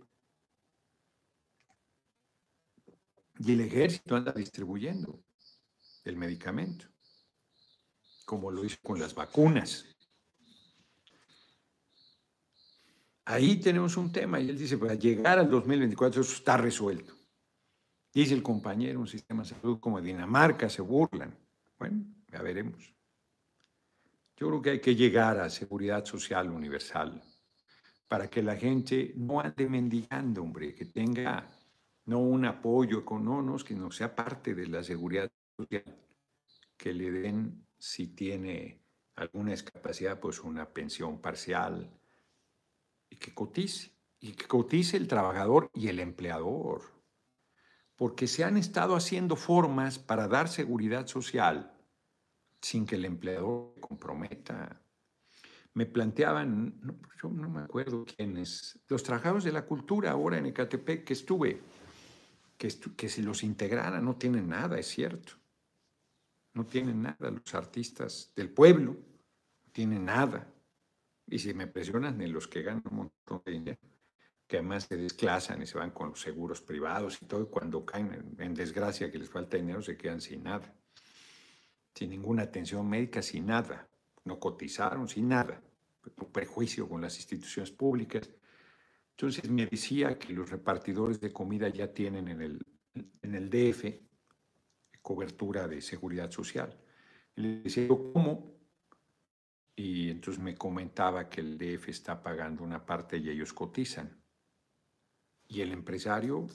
Speaker 1: Y el ejército anda distribuyendo el medicamento, como lo hizo con las vacunas. Ahí tenemos un tema y él dice, para llegar al 2024 eso está resuelto. Dice el compañero, un sistema de salud como Dinamarca, se burlan. Bueno, ya veremos. Yo creo que hay que llegar a seguridad social universal para que la gente no ande mendigando, hombre, que tenga no un apoyo económico, que no sea parte de la seguridad social, que le den, si tiene alguna discapacidad, pues una pensión parcial y que cotice, y que cotice el trabajador y el empleador, porque se han estado haciendo formas para dar seguridad social sin que el empleador comprometa. Me planteaban, yo no me acuerdo quiénes, los trabajadores de la cultura ahora en Ecatepec que estuve, que, que si los integraran no tienen nada, es cierto. No tienen nada los artistas del pueblo, no tienen nada. Y si me presionan ni los que ganan un montón de dinero, que además se desclasan y se van con los seguros privados y todo, y cuando caen en desgracia que les falta dinero se quedan sin nada sin ninguna atención médica, sin nada. No cotizaron, sin nada. Un prejuicio con las instituciones públicas. Entonces me decía que los repartidores de comida ya tienen en el, en el DF cobertura de seguridad social. Y le decía, ¿cómo? Y entonces me comentaba que el DF está pagando una parte y ellos cotizan. Y el empresario,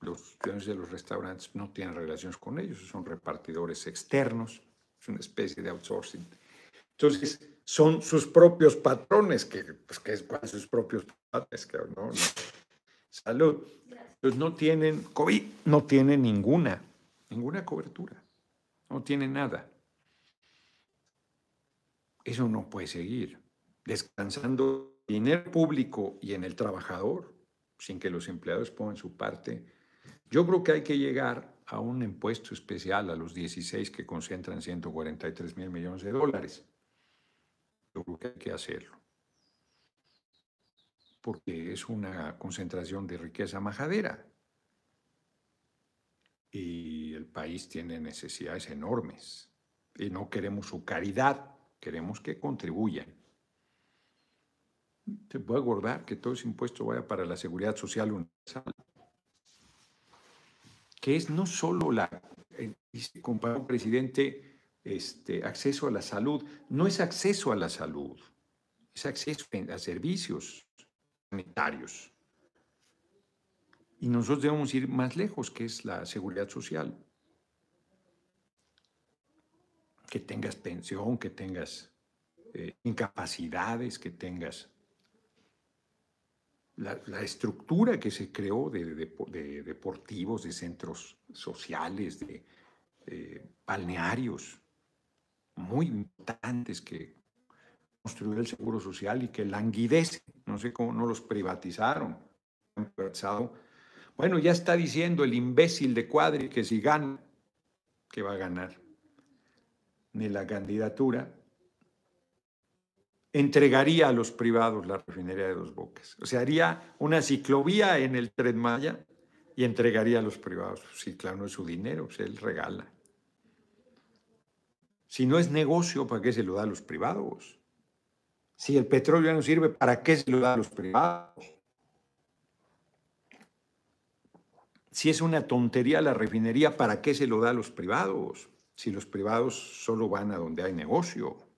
Speaker 1: los dueños de los restaurantes no tienen relaciones con ellos, son repartidores externos es una especie de outsourcing. Entonces, son sus propios patrones, que, pues, que es sus propios patrones, que no, Salud. Pues no tienen, COVID no tiene ninguna, ninguna cobertura, no tiene nada. Eso no puede seguir, descansando dinero público y en el trabajador, sin que los empleados pongan su parte. Yo creo que hay que llegar a un impuesto especial a los 16 que concentran 143 mil millones de dólares. Yo creo que hay que hacerlo. Porque es una concentración de riqueza majadera. Y el país tiene necesidades enormes. Y no queremos su caridad, queremos que contribuyan. Se puede acordar que todo ese impuesto vaya para la seguridad social universal que es no solo la, eh, dice compañero presidente, este, acceso a la salud, no es acceso a la salud, es acceso a servicios sanitarios. Y nosotros debemos ir más lejos, que es la seguridad social. Que tengas pensión, que tengas eh, incapacidades, que tengas la, estructura que se creó de, deportivos, de centros sociales, de balnearios, muy importantes que construyó el Seguro Social y que languidece. No sé cómo no los privatizaron. Bueno, ya está diciendo el imbécil de Cuadri que si gana, que va a ganar ni la candidatura, entregaría a los privados la refinería de Dos Bocas. O sea, haría una ciclovía en el Tren Maya y entregaría a los privados. Sí, claro, no es su dinero, se él regala. Si no es negocio, ¿para qué se lo da a los privados? Si el petróleo no sirve, ¿para qué se lo da a los privados? Si es una tontería la refinería, ¿para qué se lo da a los privados? Si los privados solo van a donde hay negocio.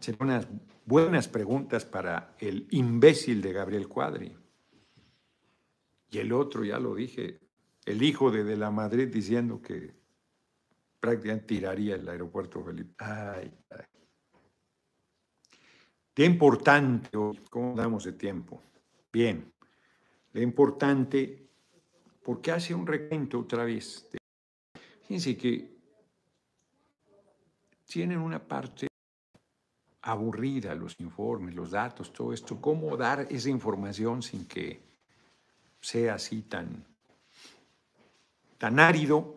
Speaker 1: Serían unas buenas preguntas para el imbécil de Gabriel Cuadri. Y el otro, ya lo dije, el hijo de, de la Madrid diciendo que prácticamente tiraría el aeropuerto Felipe. Ay, ay. Qué importante ¿cómo damos de tiempo? Bien, lo importante, porque hace un recuento otra vez. Fíjense que tienen una parte aburrida los informes, los datos, todo esto, cómo dar esa información sin que sea así tan, tan árido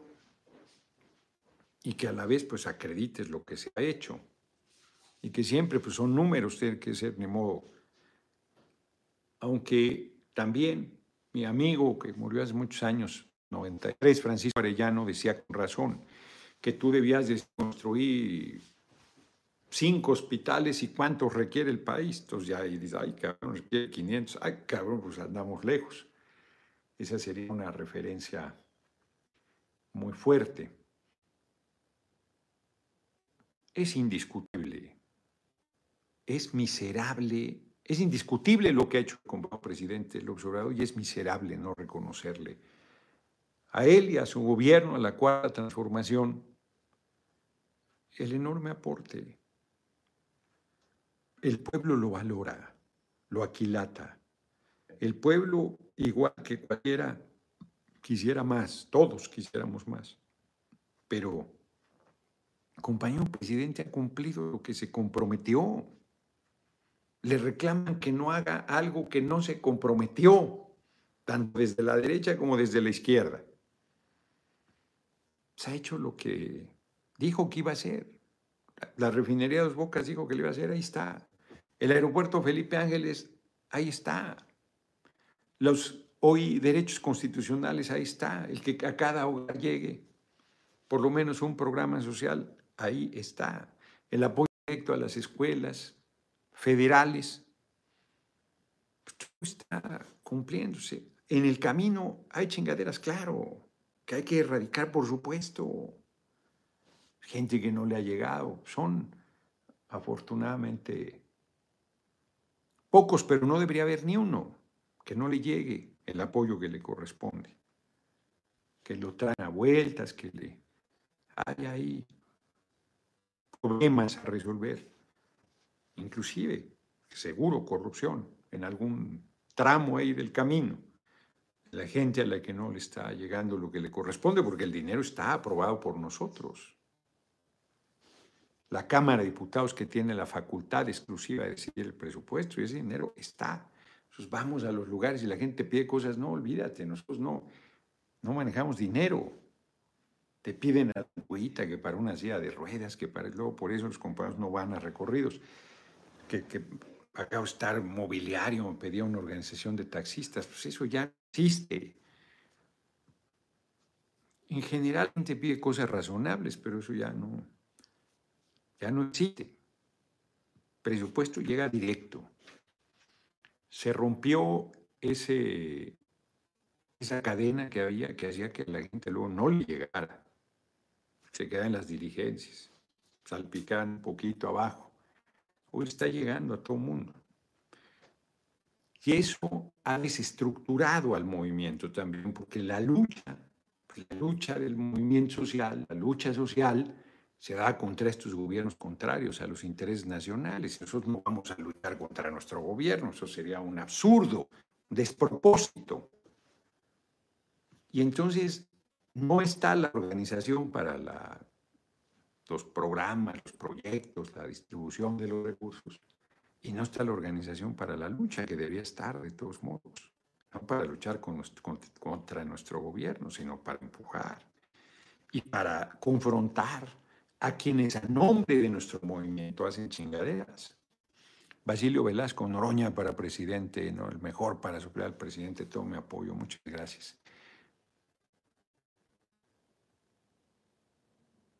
Speaker 1: y que a la vez pues acredites lo que se ha hecho y que siempre pues son números, tiene que ser de modo. Aunque también mi amigo que murió hace muchos años, 93, Francisco Arellano decía con razón que tú debías de construir cinco hospitales y cuántos requiere el país. Entonces ya dices, ay, cabrón, requiere 500, ay, cabrón, pues andamos lejos. Esa sería una referencia muy fuerte. Es indiscutible, es miserable, es indiscutible lo que ha hecho el presidente López Obrador y es miserable no reconocerle a él y a su gobierno, a la cuarta transformación, el enorme aporte. El pueblo lo valora, lo aquilata. El pueblo, igual que cualquiera, quisiera más, todos quisiéramos más. Pero, compañero presidente, ha cumplido lo que se comprometió. Le reclaman que no haga algo que no se comprometió, tanto desde la derecha como desde la izquierda se ha hecho lo que dijo que iba a hacer. La refinería de Dos Bocas dijo que le iba a hacer, ahí está. El aeropuerto Felipe Ángeles, ahí está. Los hoy derechos constitucionales, ahí está. El que a cada hogar llegue por lo menos un programa social, ahí está. El apoyo directo a las escuelas federales, está cumpliéndose. En el camino hay chingaderas, claro que hay que erradicar, por supuesto. Gente que no le ha llegado. Son, afortunadamente, pocos, pero no debería haber ni uno que no le llegue el apoyo que le corresponde. Que lo traen a vueltas, que le hay ahí problemas a resolver. Inclusive, seguro, corrupción en algún tramo ahí del camino la gente a la que no le está llegando lo que le corresponde, porque el dinero está aprobado por nosotros. La Cámara de Diputados que tiene la facultad exclusiva de decidir el presupuesto y ese dinero está. Entonces vamos a los lugares y la gente pide cosas, no, olvídate, nosotros no, no manejamos dinero. Te piden la que para una silla de ruedas, que para luego por eso los compañeros no van a recorridos, que, que acá estar mobiliario, pedía una organización de taxistas, pues eso ya existe. En general, gente pide cosas razonables, pero eso ya no, ya no existe. Presupuesto llega directo. Se rompió ese, esa cadena que había que hacía que la gente luego no le llegara. Se queda en las diligencias, salpican un poquito abajo. Hoy está llegando a todo mundo. Y eso ha desestructurado al movimiento también, porque la lucha, la lucha del movimiento social, la lucha social, se da contra estos gobiernos contrarios a los intereses nacionales. Nosotros no vamos a luchar contra nuestro gobierno, eso sería un absurdo, un despropósito. Y entonces no está la organización para la, los programas, los proyectos, la distribución de los recursos y no está la organización para la lucha, que debería estar de todos modos. No para luchar contra nuestro gobierno, sino para empujar y para confrontar a quienes a nombre de nuestro movimiento hacen chingaderas. Basilio Velasco, Noroña para presidente, ¿no? el mejor para suplir al presidente, todo mi apoyo, muchas gracias.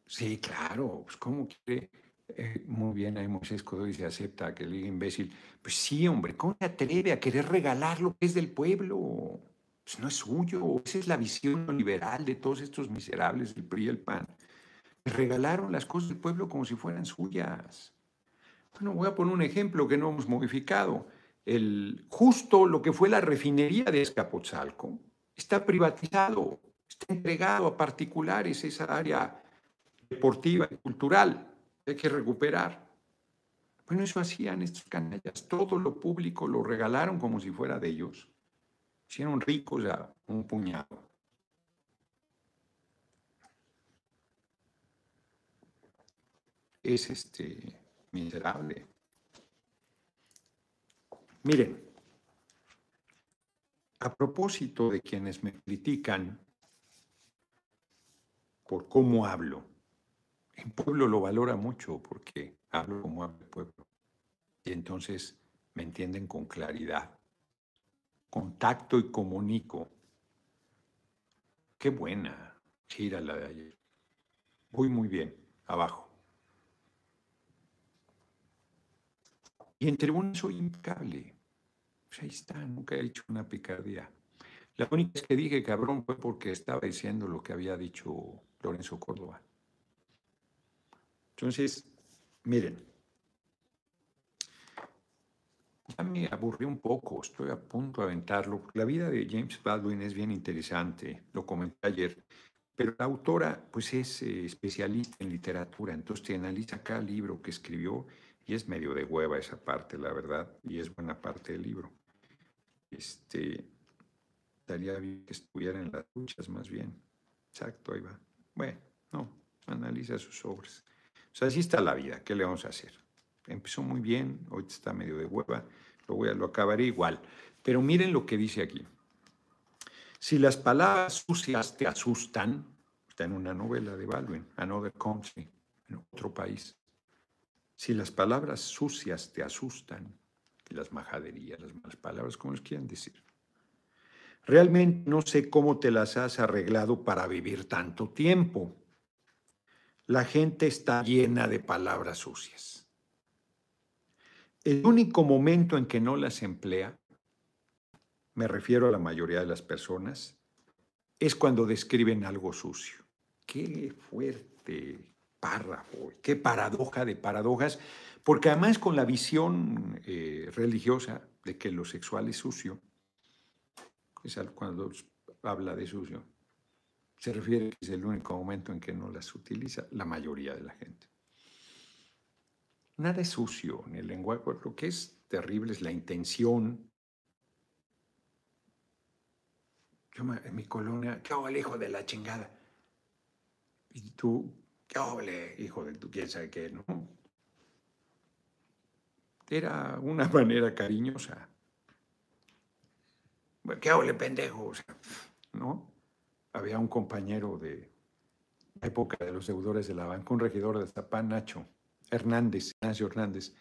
Speaker 1: Sí, claro, pues ¿cómo quiere eh, muy bien, ahí Moisés Codoy se acepta que le diga imbécil. Pues sí, hombre, ¿cómo se atreve a querer regalar lo que es del pueblo? Pues no es suyo. Esa es la visión liberal de todos estos miserables del PRI y el PAN. Regalaron las cosas del pueblo como si fueran suyas. Bueno, voy a poner un ejemplo que no hemos modificado. El, justo lo que fue la refinería de Escapotzalco está privatizado, está entregado a particulares esa área deportiva y cultural hay que recuperar. Bueno, eso hacían estos canallas. Todo lo público lo regalaron como si fuera de ellos. Hicieron ricos a un puñado. Es este miserable. Miren, a propósito de quienes me critican por cómo hablo, el pueblo lo valora mucho porque hablo como habla el pueblo. Y entonces me entienden con claridad. Contacto y comunico. qué buena. Chira la de ayer. Muy, muy bien. Abajo. Y en tribuna soy impecable. Pues ahí está, nunca he dicho una picardía. La única vez que dije cabrón fue porque estaba diciendo lo que había dicho Lorenzo Córdoba. Entonces, miren, ya me aburrí un poco, estoy a punto de aventarlo. La vida de James Baldwin es bien interesante, lo comenté ayer, pero la autora pues es eh, especialista en literatura, entonces te analiza cada libro que escribió y es medio de hueva esa parte, la verdad, y es buena parte del libro. Este, estaría bien que estuviera en las duchas más bien. Exacto, ahí va. Bueno, no, analiza sus obras. O sea, así está la vida, ¿qué le vamos a hacer? Empezó muy bien, hoy está medio de hueva, lo, voy a, lo acabaré igual. Pero miren lo que dice aquí. Si las palabras sucias te asustan, está en una novela de Baldwin, Another Country, en otro país. Si las palabras sucias te asustan, las majaderías, las malas palabras, como les quieran decir. Realmente no sé cómo te las has arreglado para vivir tanto tiempo. La gente está llena de palabras sucias. El único momento en que no las emplea, me refiero a la mayoría de las personas, es cuando describen algo sucio. Qué fuerte párrafo, qué paradoja de paradojas, porque además con la visión eh, religiosa de que lo sexual es sucio, es cuando habla de sucio, se refiere que es el único momento en que no las utiliza la mayoría de la gente. Nada es sucio en el lenguaje, lo que es terrible es la intención. Yo en mi colonia, ¿qué hago el hijo de la chingada? Y tú ¿Qué ole, hijo de tu quién sabe qué, no? Era una [laughs] manera cariñosa. ¿Qué ole, pendejo? ¿no? Había un compañero de la época de los deudores de la banca, un regidor de Zapán, Nacho Hernández, Ignacio Hernández,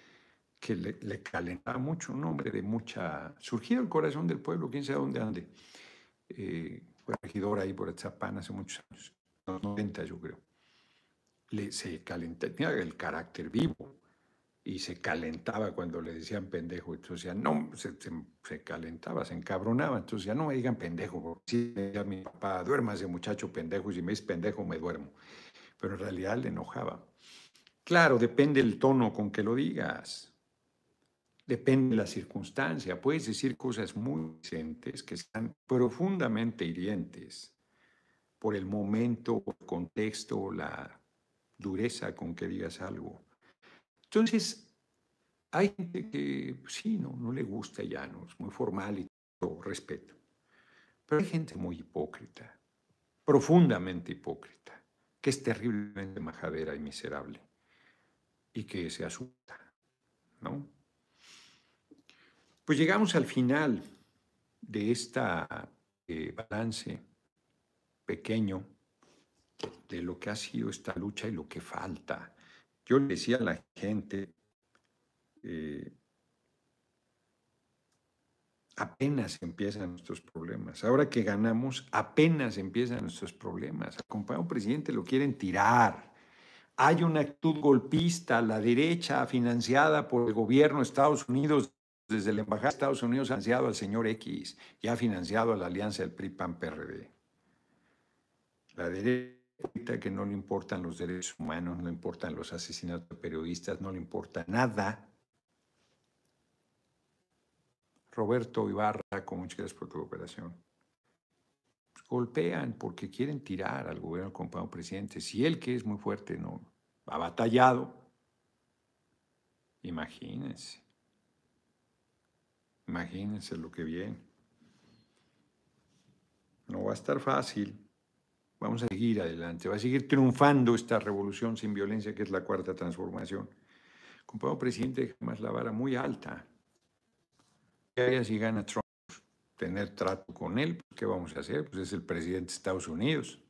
Speaker 1: que le, calentaba mucho, un hombre de mucha... Surgido el corazón del pueblo, quién sabe dónde ande. Eh, fue regidor ahí por Zapán hace muchos años, los 90 yo creo le, se calentaba, tenía el carácter vivo y se calentaba cuando le decían pendejo. Entonces ya no, se, se, calentaba, se encabronaba. Entonces ya no me digan pendejo, si decía mi papá, ese muchacho pendejo, si me dices pendejo me duermo. Pero en realidad le enojaba. Claro, depende el tono con que lo digas. Depende de la circunstancia. Puedes decir cosas muy decentes que están profundamente hirientes por el momento, el contexto, la dureza con que digas algo. Entonces, hay gente que pues sí, no, no le gusta ya, no es muy formal y todo respeto. Pero hay gente muy hipócrita, profundamente hipócrita, que es terriblemente majadera y miserable y que se asusta, ¿no? Pues llegamos al final de esta eh, balance pequeño de lo que ha sido esta lucha y lo que falta. Yo le decía a la gente, eh, apenas empiezan nuestros problemas. Ahora que ganamos, apenas empiezan nuestros problemas. Al presidente lo quieren tirar. Hay una actitud golpista, la derecha financiada por el gobierno de Estados Unidos, desde la Embajada de Estados Unidos, ha financiado al señor X y ha financiado a la alianza del PRI-PAN-PRD. La derecha que no le importan los derechos humanos, no importan los asesinatos de periodistas, no le importa nada. Roberto Ibarra, con muchas gracias por tu operación. Golpean porque quieren tirar al gobierno del compañero presidente. Si él, que es muy fuerte, no ha batallado, imagínense. Imagínense lo que viene. No va a estar fácil. Vamos a seguir adelante, va a seguir triunfando esta revolución sin violencia que es la cuarta transformación. Compañero presidente, más la vara muy alta. ¿Qué si gana Trump? Tener trato con él, pues, ¿qué vamos a hacer? Pues es el presidente de Estados Unidos.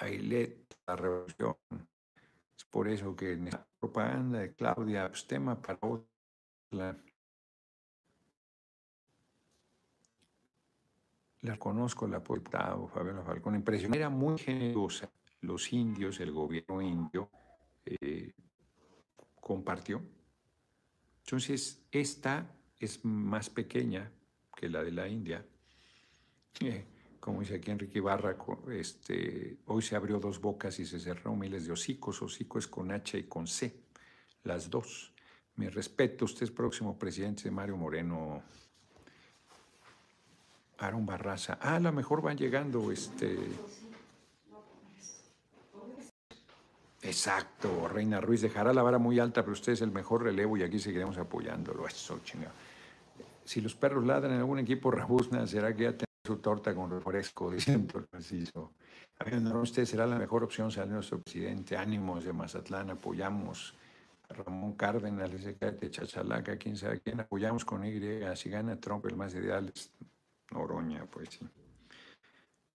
Speaker 1: Le la revolución. Es por eso que en la propaganda de Claudia, pues para otra la conozco, la diputado Fabiola Falcón, impresionante, era muy generosa. Los indios, el gobierno indio, eh, compartió. Entonces, esta es más pequeña que la de la India. Eh, como dice aquí Enrique Ibarra, este, hoy se abrió dos bocas y se cerraron miles de hocicos. Hocico es con H y con C, las dos. Mi respeto, usted es próximo presidente de Mario Moreno. Aaron Barraza. Ah, a lo mejor van llegando este. Exacto, Reina Ruiz dejará la vara muy alta, pero usted es el mejor relevo y aquí seguiremos apoyándolo. Eso, chingado. Si los perros ladran en algún equipo rabuzna, ¿será que ya su torta con refresco? [laughs] Diciendo el preciso. usted será la mejor opción, será nuestro presidente. Ánimos de Mazatlán, apoyamos. Ramón Cárdenas, de Chachalaca, quién sabe quién, apoyamos con Y. Si gana Trump, el más ideal es Noroña, pues sí.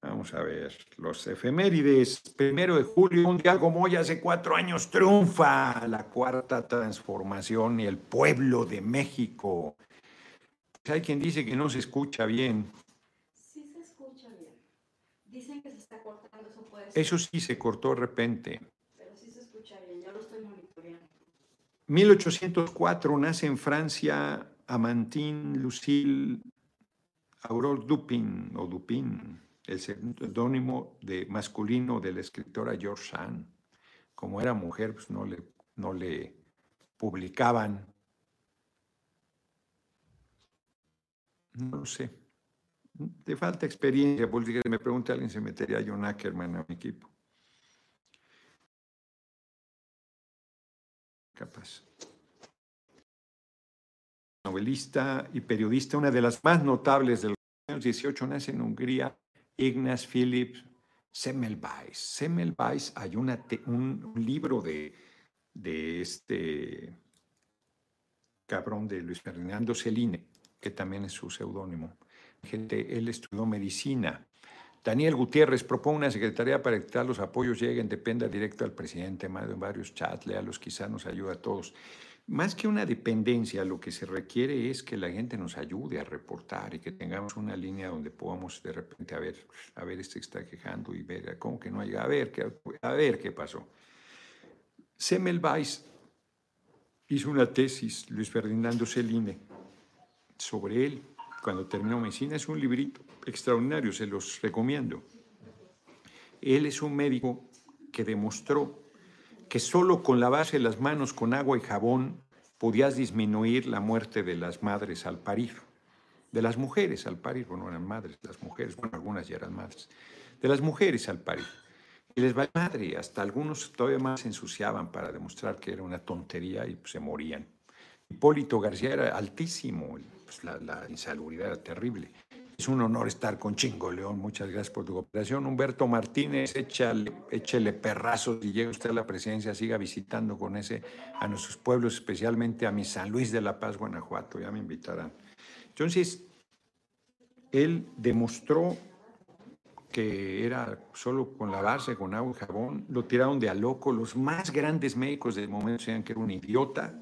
Speaker 1: Vamos a ver, los efemérides. Primero de julio, un día como hoy, hace cuatro años, triunfa la cuarta transformación y el pueblo de México. Pues hay quien dice que no se escucha bien.
Speaker 2: Sí se escucha bien. Dicen que se está cortando, eso puede
Speaker 1: ser. Eso sí se cortó de repente.
Speaker 2: Pero sí se escucha bien, yo lo estoy monitoreando.
Speaker 1: 1804 nace en Francia Amantine Lucille Aurore Dupin o Dupin, el seudónimo de masculino de la escritora George Sand. Como era mujer, pues no le, no le publicaban. No sé. De falta experiencia política, me pregunta alguien, se metería John Ackerman a mi equipo. Capaz novelista y periodista, una de las más notables del año 18, nace en Hungría, Ignaz Philipp Semmelweis. Semmelweis, hay un, libro de, de este cabrón de Luis Fernando Celine, que también es su seudónimo. Él estudió medicina. Daniel Gutiérrez propone una secretaría para que los apoyos lleguen, dependa directo al presidente, en varios chats, los quizá nos ayuda a todos. Más que una dependencia, lo que se requiere es que la gente nos ayude a reportar y que tengamos una línea donde podamos de repente a ver, a ver, este está quejando y ver, ¿cómo que no hay? A ver, ¿qué, a ver qué pasó. Semmelweis hizo una tesis, Luis Ferdinando Celine, sobre él cuando terminó medicina. Es un librito extraordinario, se los recomiendo. Él es un médico que demostró que solo con lavarse las manos con agua y jabón podías disminuir la muerte de las madres al parir, de las mujeres al parir, bueno, eran madres, las mujeres, bueno, algunas ya eran madres, de las mujeres al parir. Y les va madre, hasta algunos todavía más se ensuciaban para demostrar que era una tontería y se morían. Hipólito García era altísimo, pues, la, la insalubridad era terrible. Es un honor estar con Chingo León. Muchas gracias por tu cooperación. Humberto Martínez, échale, échele perrazos y llegue usted a la presidencia, siga visitando con ese a nuestros pueblos, especialmente a mi San Luis de la Paz, Guanajuato. Ya me invitarán. Entonces, él demostró que era solo con lavarse con agua y jabón, lo tiraron de a loco. Los más grandes médicos del momento decían que era un idiota.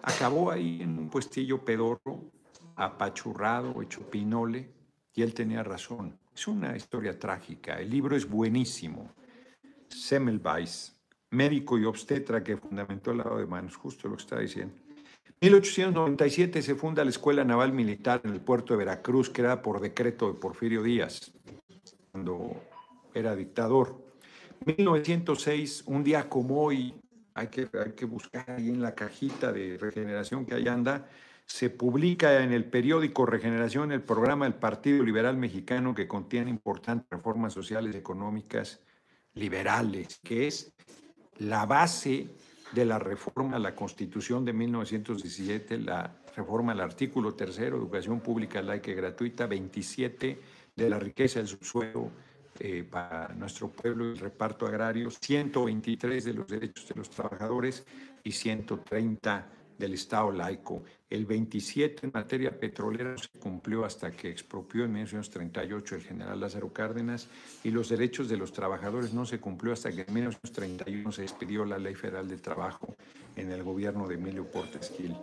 Speaker 1: Acabó ahí en un puestillo pedorro, apachurrado, hecho pinole, y él tenía razón. Es una historia trágica. El libro es buenísimo. Semmelweis, médico y obstetra que fundamentó el lado de manos, justo lo que está diciendo. 1897 se funda la Escuela Naval Militar en el puerto de Veracruz, creada por decreto de Porfirio Díaz, cuando era dictador. 1906, un día como hoy, hay que, hay que buscar ahí en la cajita de regeneración que ahí anda, se publica en el periódico Regeneración el programa del Partido Liberal Mexicano que contiene importantes reformas sociales económicas liberales, que es la base de la reforma a la Constitución de 1917, la reforma al artículo tercero, educación pública laica y gratuita, 27 de la riqueza del subsuelo eh, para nuestro pueblo el reparto agrario, 123 de los derechos de los trabajadores y 130 del Estado laico. El 27 en materia petrolera se cumplió hasta que expropió en 1938 el general Lázaro Cárdenas y los derechos de los trabajadores no se cumplió hasta que en 1931 se expidió la Ley Federal de Trabajo en el gobierno de Emilio Portes Gil.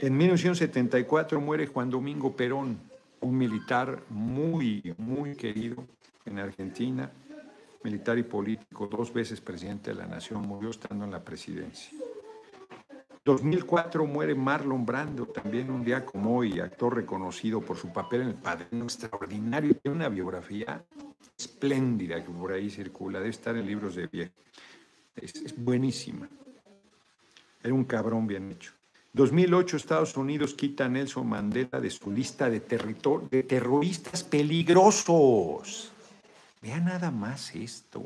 Speaker 1: En 1974 muere Juan Domingo Perón, un militar muy, muy querido en Argentina, militar y político, dos veces presidente de la nación, murió estando en la presidencia. 2004 muere Marlon Brando, también un día como hoy, actor reconocido por su papel en El Padrino extraordinario, tiene una biografía espléndida que por ahí circula, debe estar en libros de viejo. Es, buenísima. Era un cabrón bien hecho. 2008 Estados Unidos quita a Nelson Mandela de su lista de, de terroristas peligrosos. Vea nada más esto.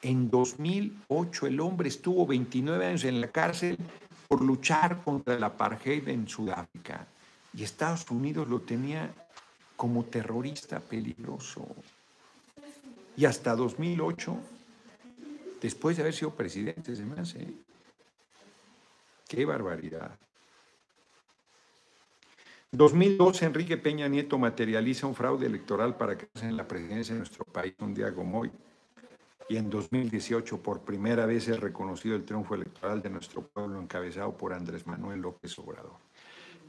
Speaker 1: En 2008 el hombre estuvo 29 años en la cárcel por luchar contra el apartheid en Sudáfrica y Estados Unidos lo tenía como terrorista peligroso. Y hasta 2008, después de haber sido presidente, se me. ¡Qué barbaridad! 2012, Enrique Peña Nieto materializa un fraude electoral para que en la presidencia de nuestro país un día como hoy y en 2018 por primera vez es reconocido el triunfo electoral de nuestro pueblo encabezado por Andrés Manuel López Obrador.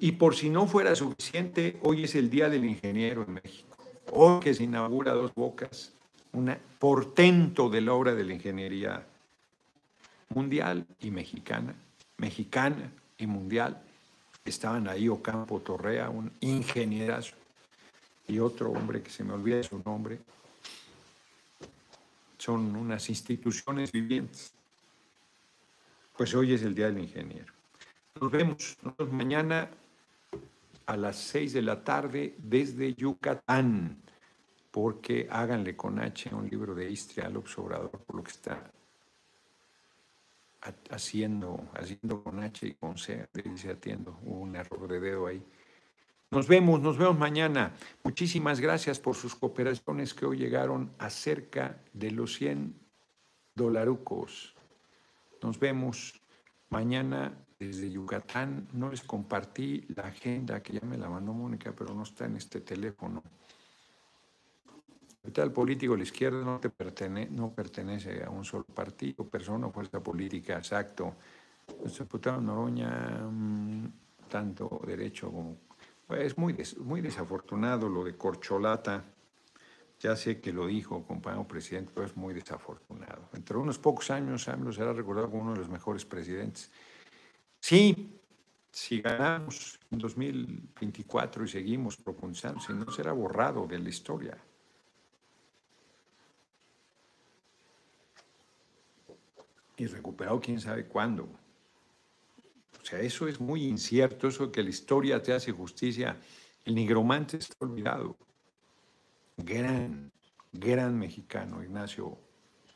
Speaker 1: Y por si no fuera suficiente, hoy es el Día del Ingeniero en México. Hoy que se inaugura Dos Bocas, un portento de la obra de la ingeniería mundial y mexicana, mexicana y mundial. Estaban ahí Ocampo Torrea, un ingenierazo, y otro hombre que se me olvida su nombre, son unas instituciones vivientes. Pues hoy es el Día del Ingeniero. Nos vemos, mañana a las 6 de la tarde desde Yucatán, porque háganle con H un libro de Istria al observador por lo que está haciendo, haciendo con H y con C, dice atiendo, un error de dedo ahí. Nos vemos, nos vemos mañana. Muchísimas gracias por sus cooperaciones que hoy llegaron a cerca de los 100 dolarucos. Nos vemos mañana desde Yucatán. No les compartí la agenda que ya me la mandó Mónica, pero no está en este teléfono. El político de la izquierda no, te pertenece, no pertenece a un solo partido, persona o fuerza política, exacto. Nuestro diputado Noroña, mm, tanto derecho como es muy, muy desafortunado lo de Corcholata. Ya sé que lo dijo, compañero presidente, pero es muy desafortunado. Entre unos pocos años, AMLO será recordado como uno de los mejores presidentes. Sí, si ganamos en 2024 y seguimos propulsando, si no será borrado de la historia. Y recuperado quién sabe cuándo. O sea, eso es muy incierto, eso que la historia te hace justicia. El nigromante está olvidado. Gran, gran mexicano, Ignacio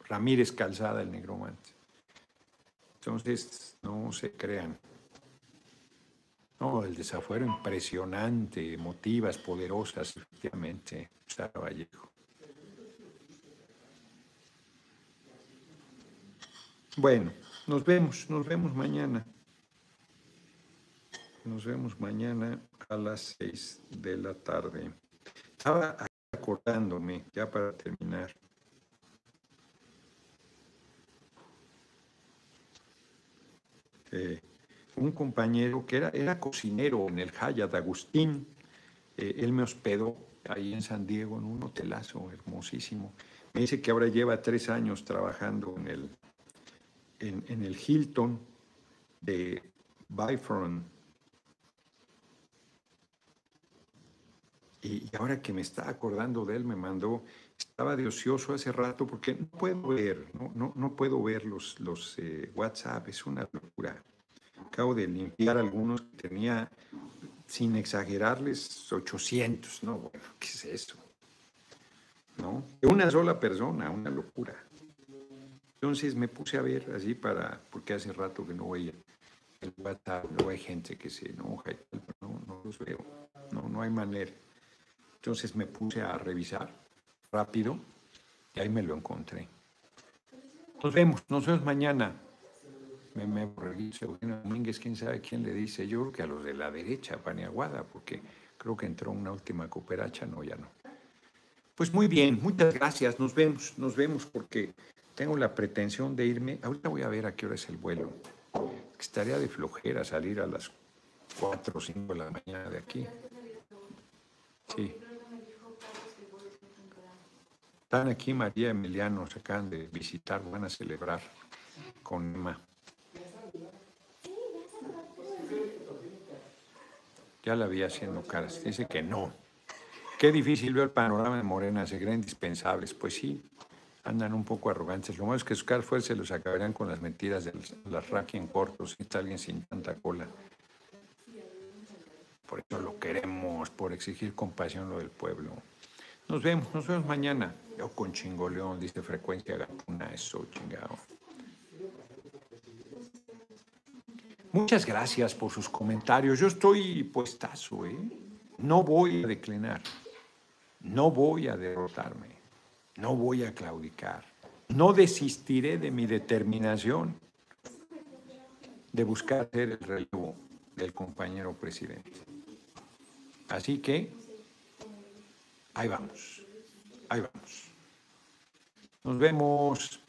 Speaker 1: Ramírez Calzada, el nigromante. Entonces, no se crean. No, el desafuero impresionante, emotivas, poderosas, efectivamente, Sara Vallejo. Bueno, nos vemos, nos vemos mañana. Nos vemos mañana a las seis de la tarde. Estaba acordándome, ya para terminar. Eh, un compañero que era, era cocinero en el Hyatt Agustín, eh, él me hospedó ahí en San Diego en un hotelazo hermosísimo. Me dice que ahora lleva tres años trabajando en el, en, el Hilton de Byfront Y, ahora que me está acordando de él, me mandó, estaba de ocioso hace rato porque no puedo ver, no, no, no puedo ver los, los eh, WhatsApp, es una locura. Acabo de limpiar algunos que tenía, sin exagerarles, 800, ¿no? Bueno, ¿qué es eso? ¿No? Una sola persona, una locura. Entonces me puse a ver así para, porque hace rato que no veía el WhatsApp, no hay gente que se enoja y tal, pero no, no los veo, no, no hay manera. Entonces me puse a revisar rápido y ahí me lo encontré. Nos vemos, nos vemos mañana. Me, me bueno, Domínguez, quién sabe quién le dice. Yo creo que a los de la derecha, Paniaguada, porque creo que entró una última cooperacha, no, ya no. Pues muy bien, muchas gracias. Nos vemos, nos vemos porque tengo la pretensión de irme. Ahorita voy a ver a qué hora es el vuelo. Estaría de flojera salir a las 4 o 5 de la mañana de aquí. Sí. Están aquí María Emiliano, se acaban de visitar, van a celebrar con Emma. Ya la vi haciendo caras, dice que no. Qué difícil veo el panorama de Morena, se creen indispensables. Pues sí, andan un poco arrogantes. Lo malo es que sus fuertes se los acabarían con las mentiras de las raqui en cortos, está alguien sin tanta cola. Por eso lo queremos, por exigir compasión lo del pueblo. Nos vemos, nos vemos mañana. Yo con chingoleón, dice frecuencia gatuna, eso chingado. Muchas gracias por sus comentarios. Yo estoy puestazo, ¿eh? No voy a declinar. No voy a derrotarme. No voy a claudicar. No desistiré de mi determinación de buscar ser el relevo del compañero presidente. Así que Ahí vamos. Ahí vamos. Nos vemos.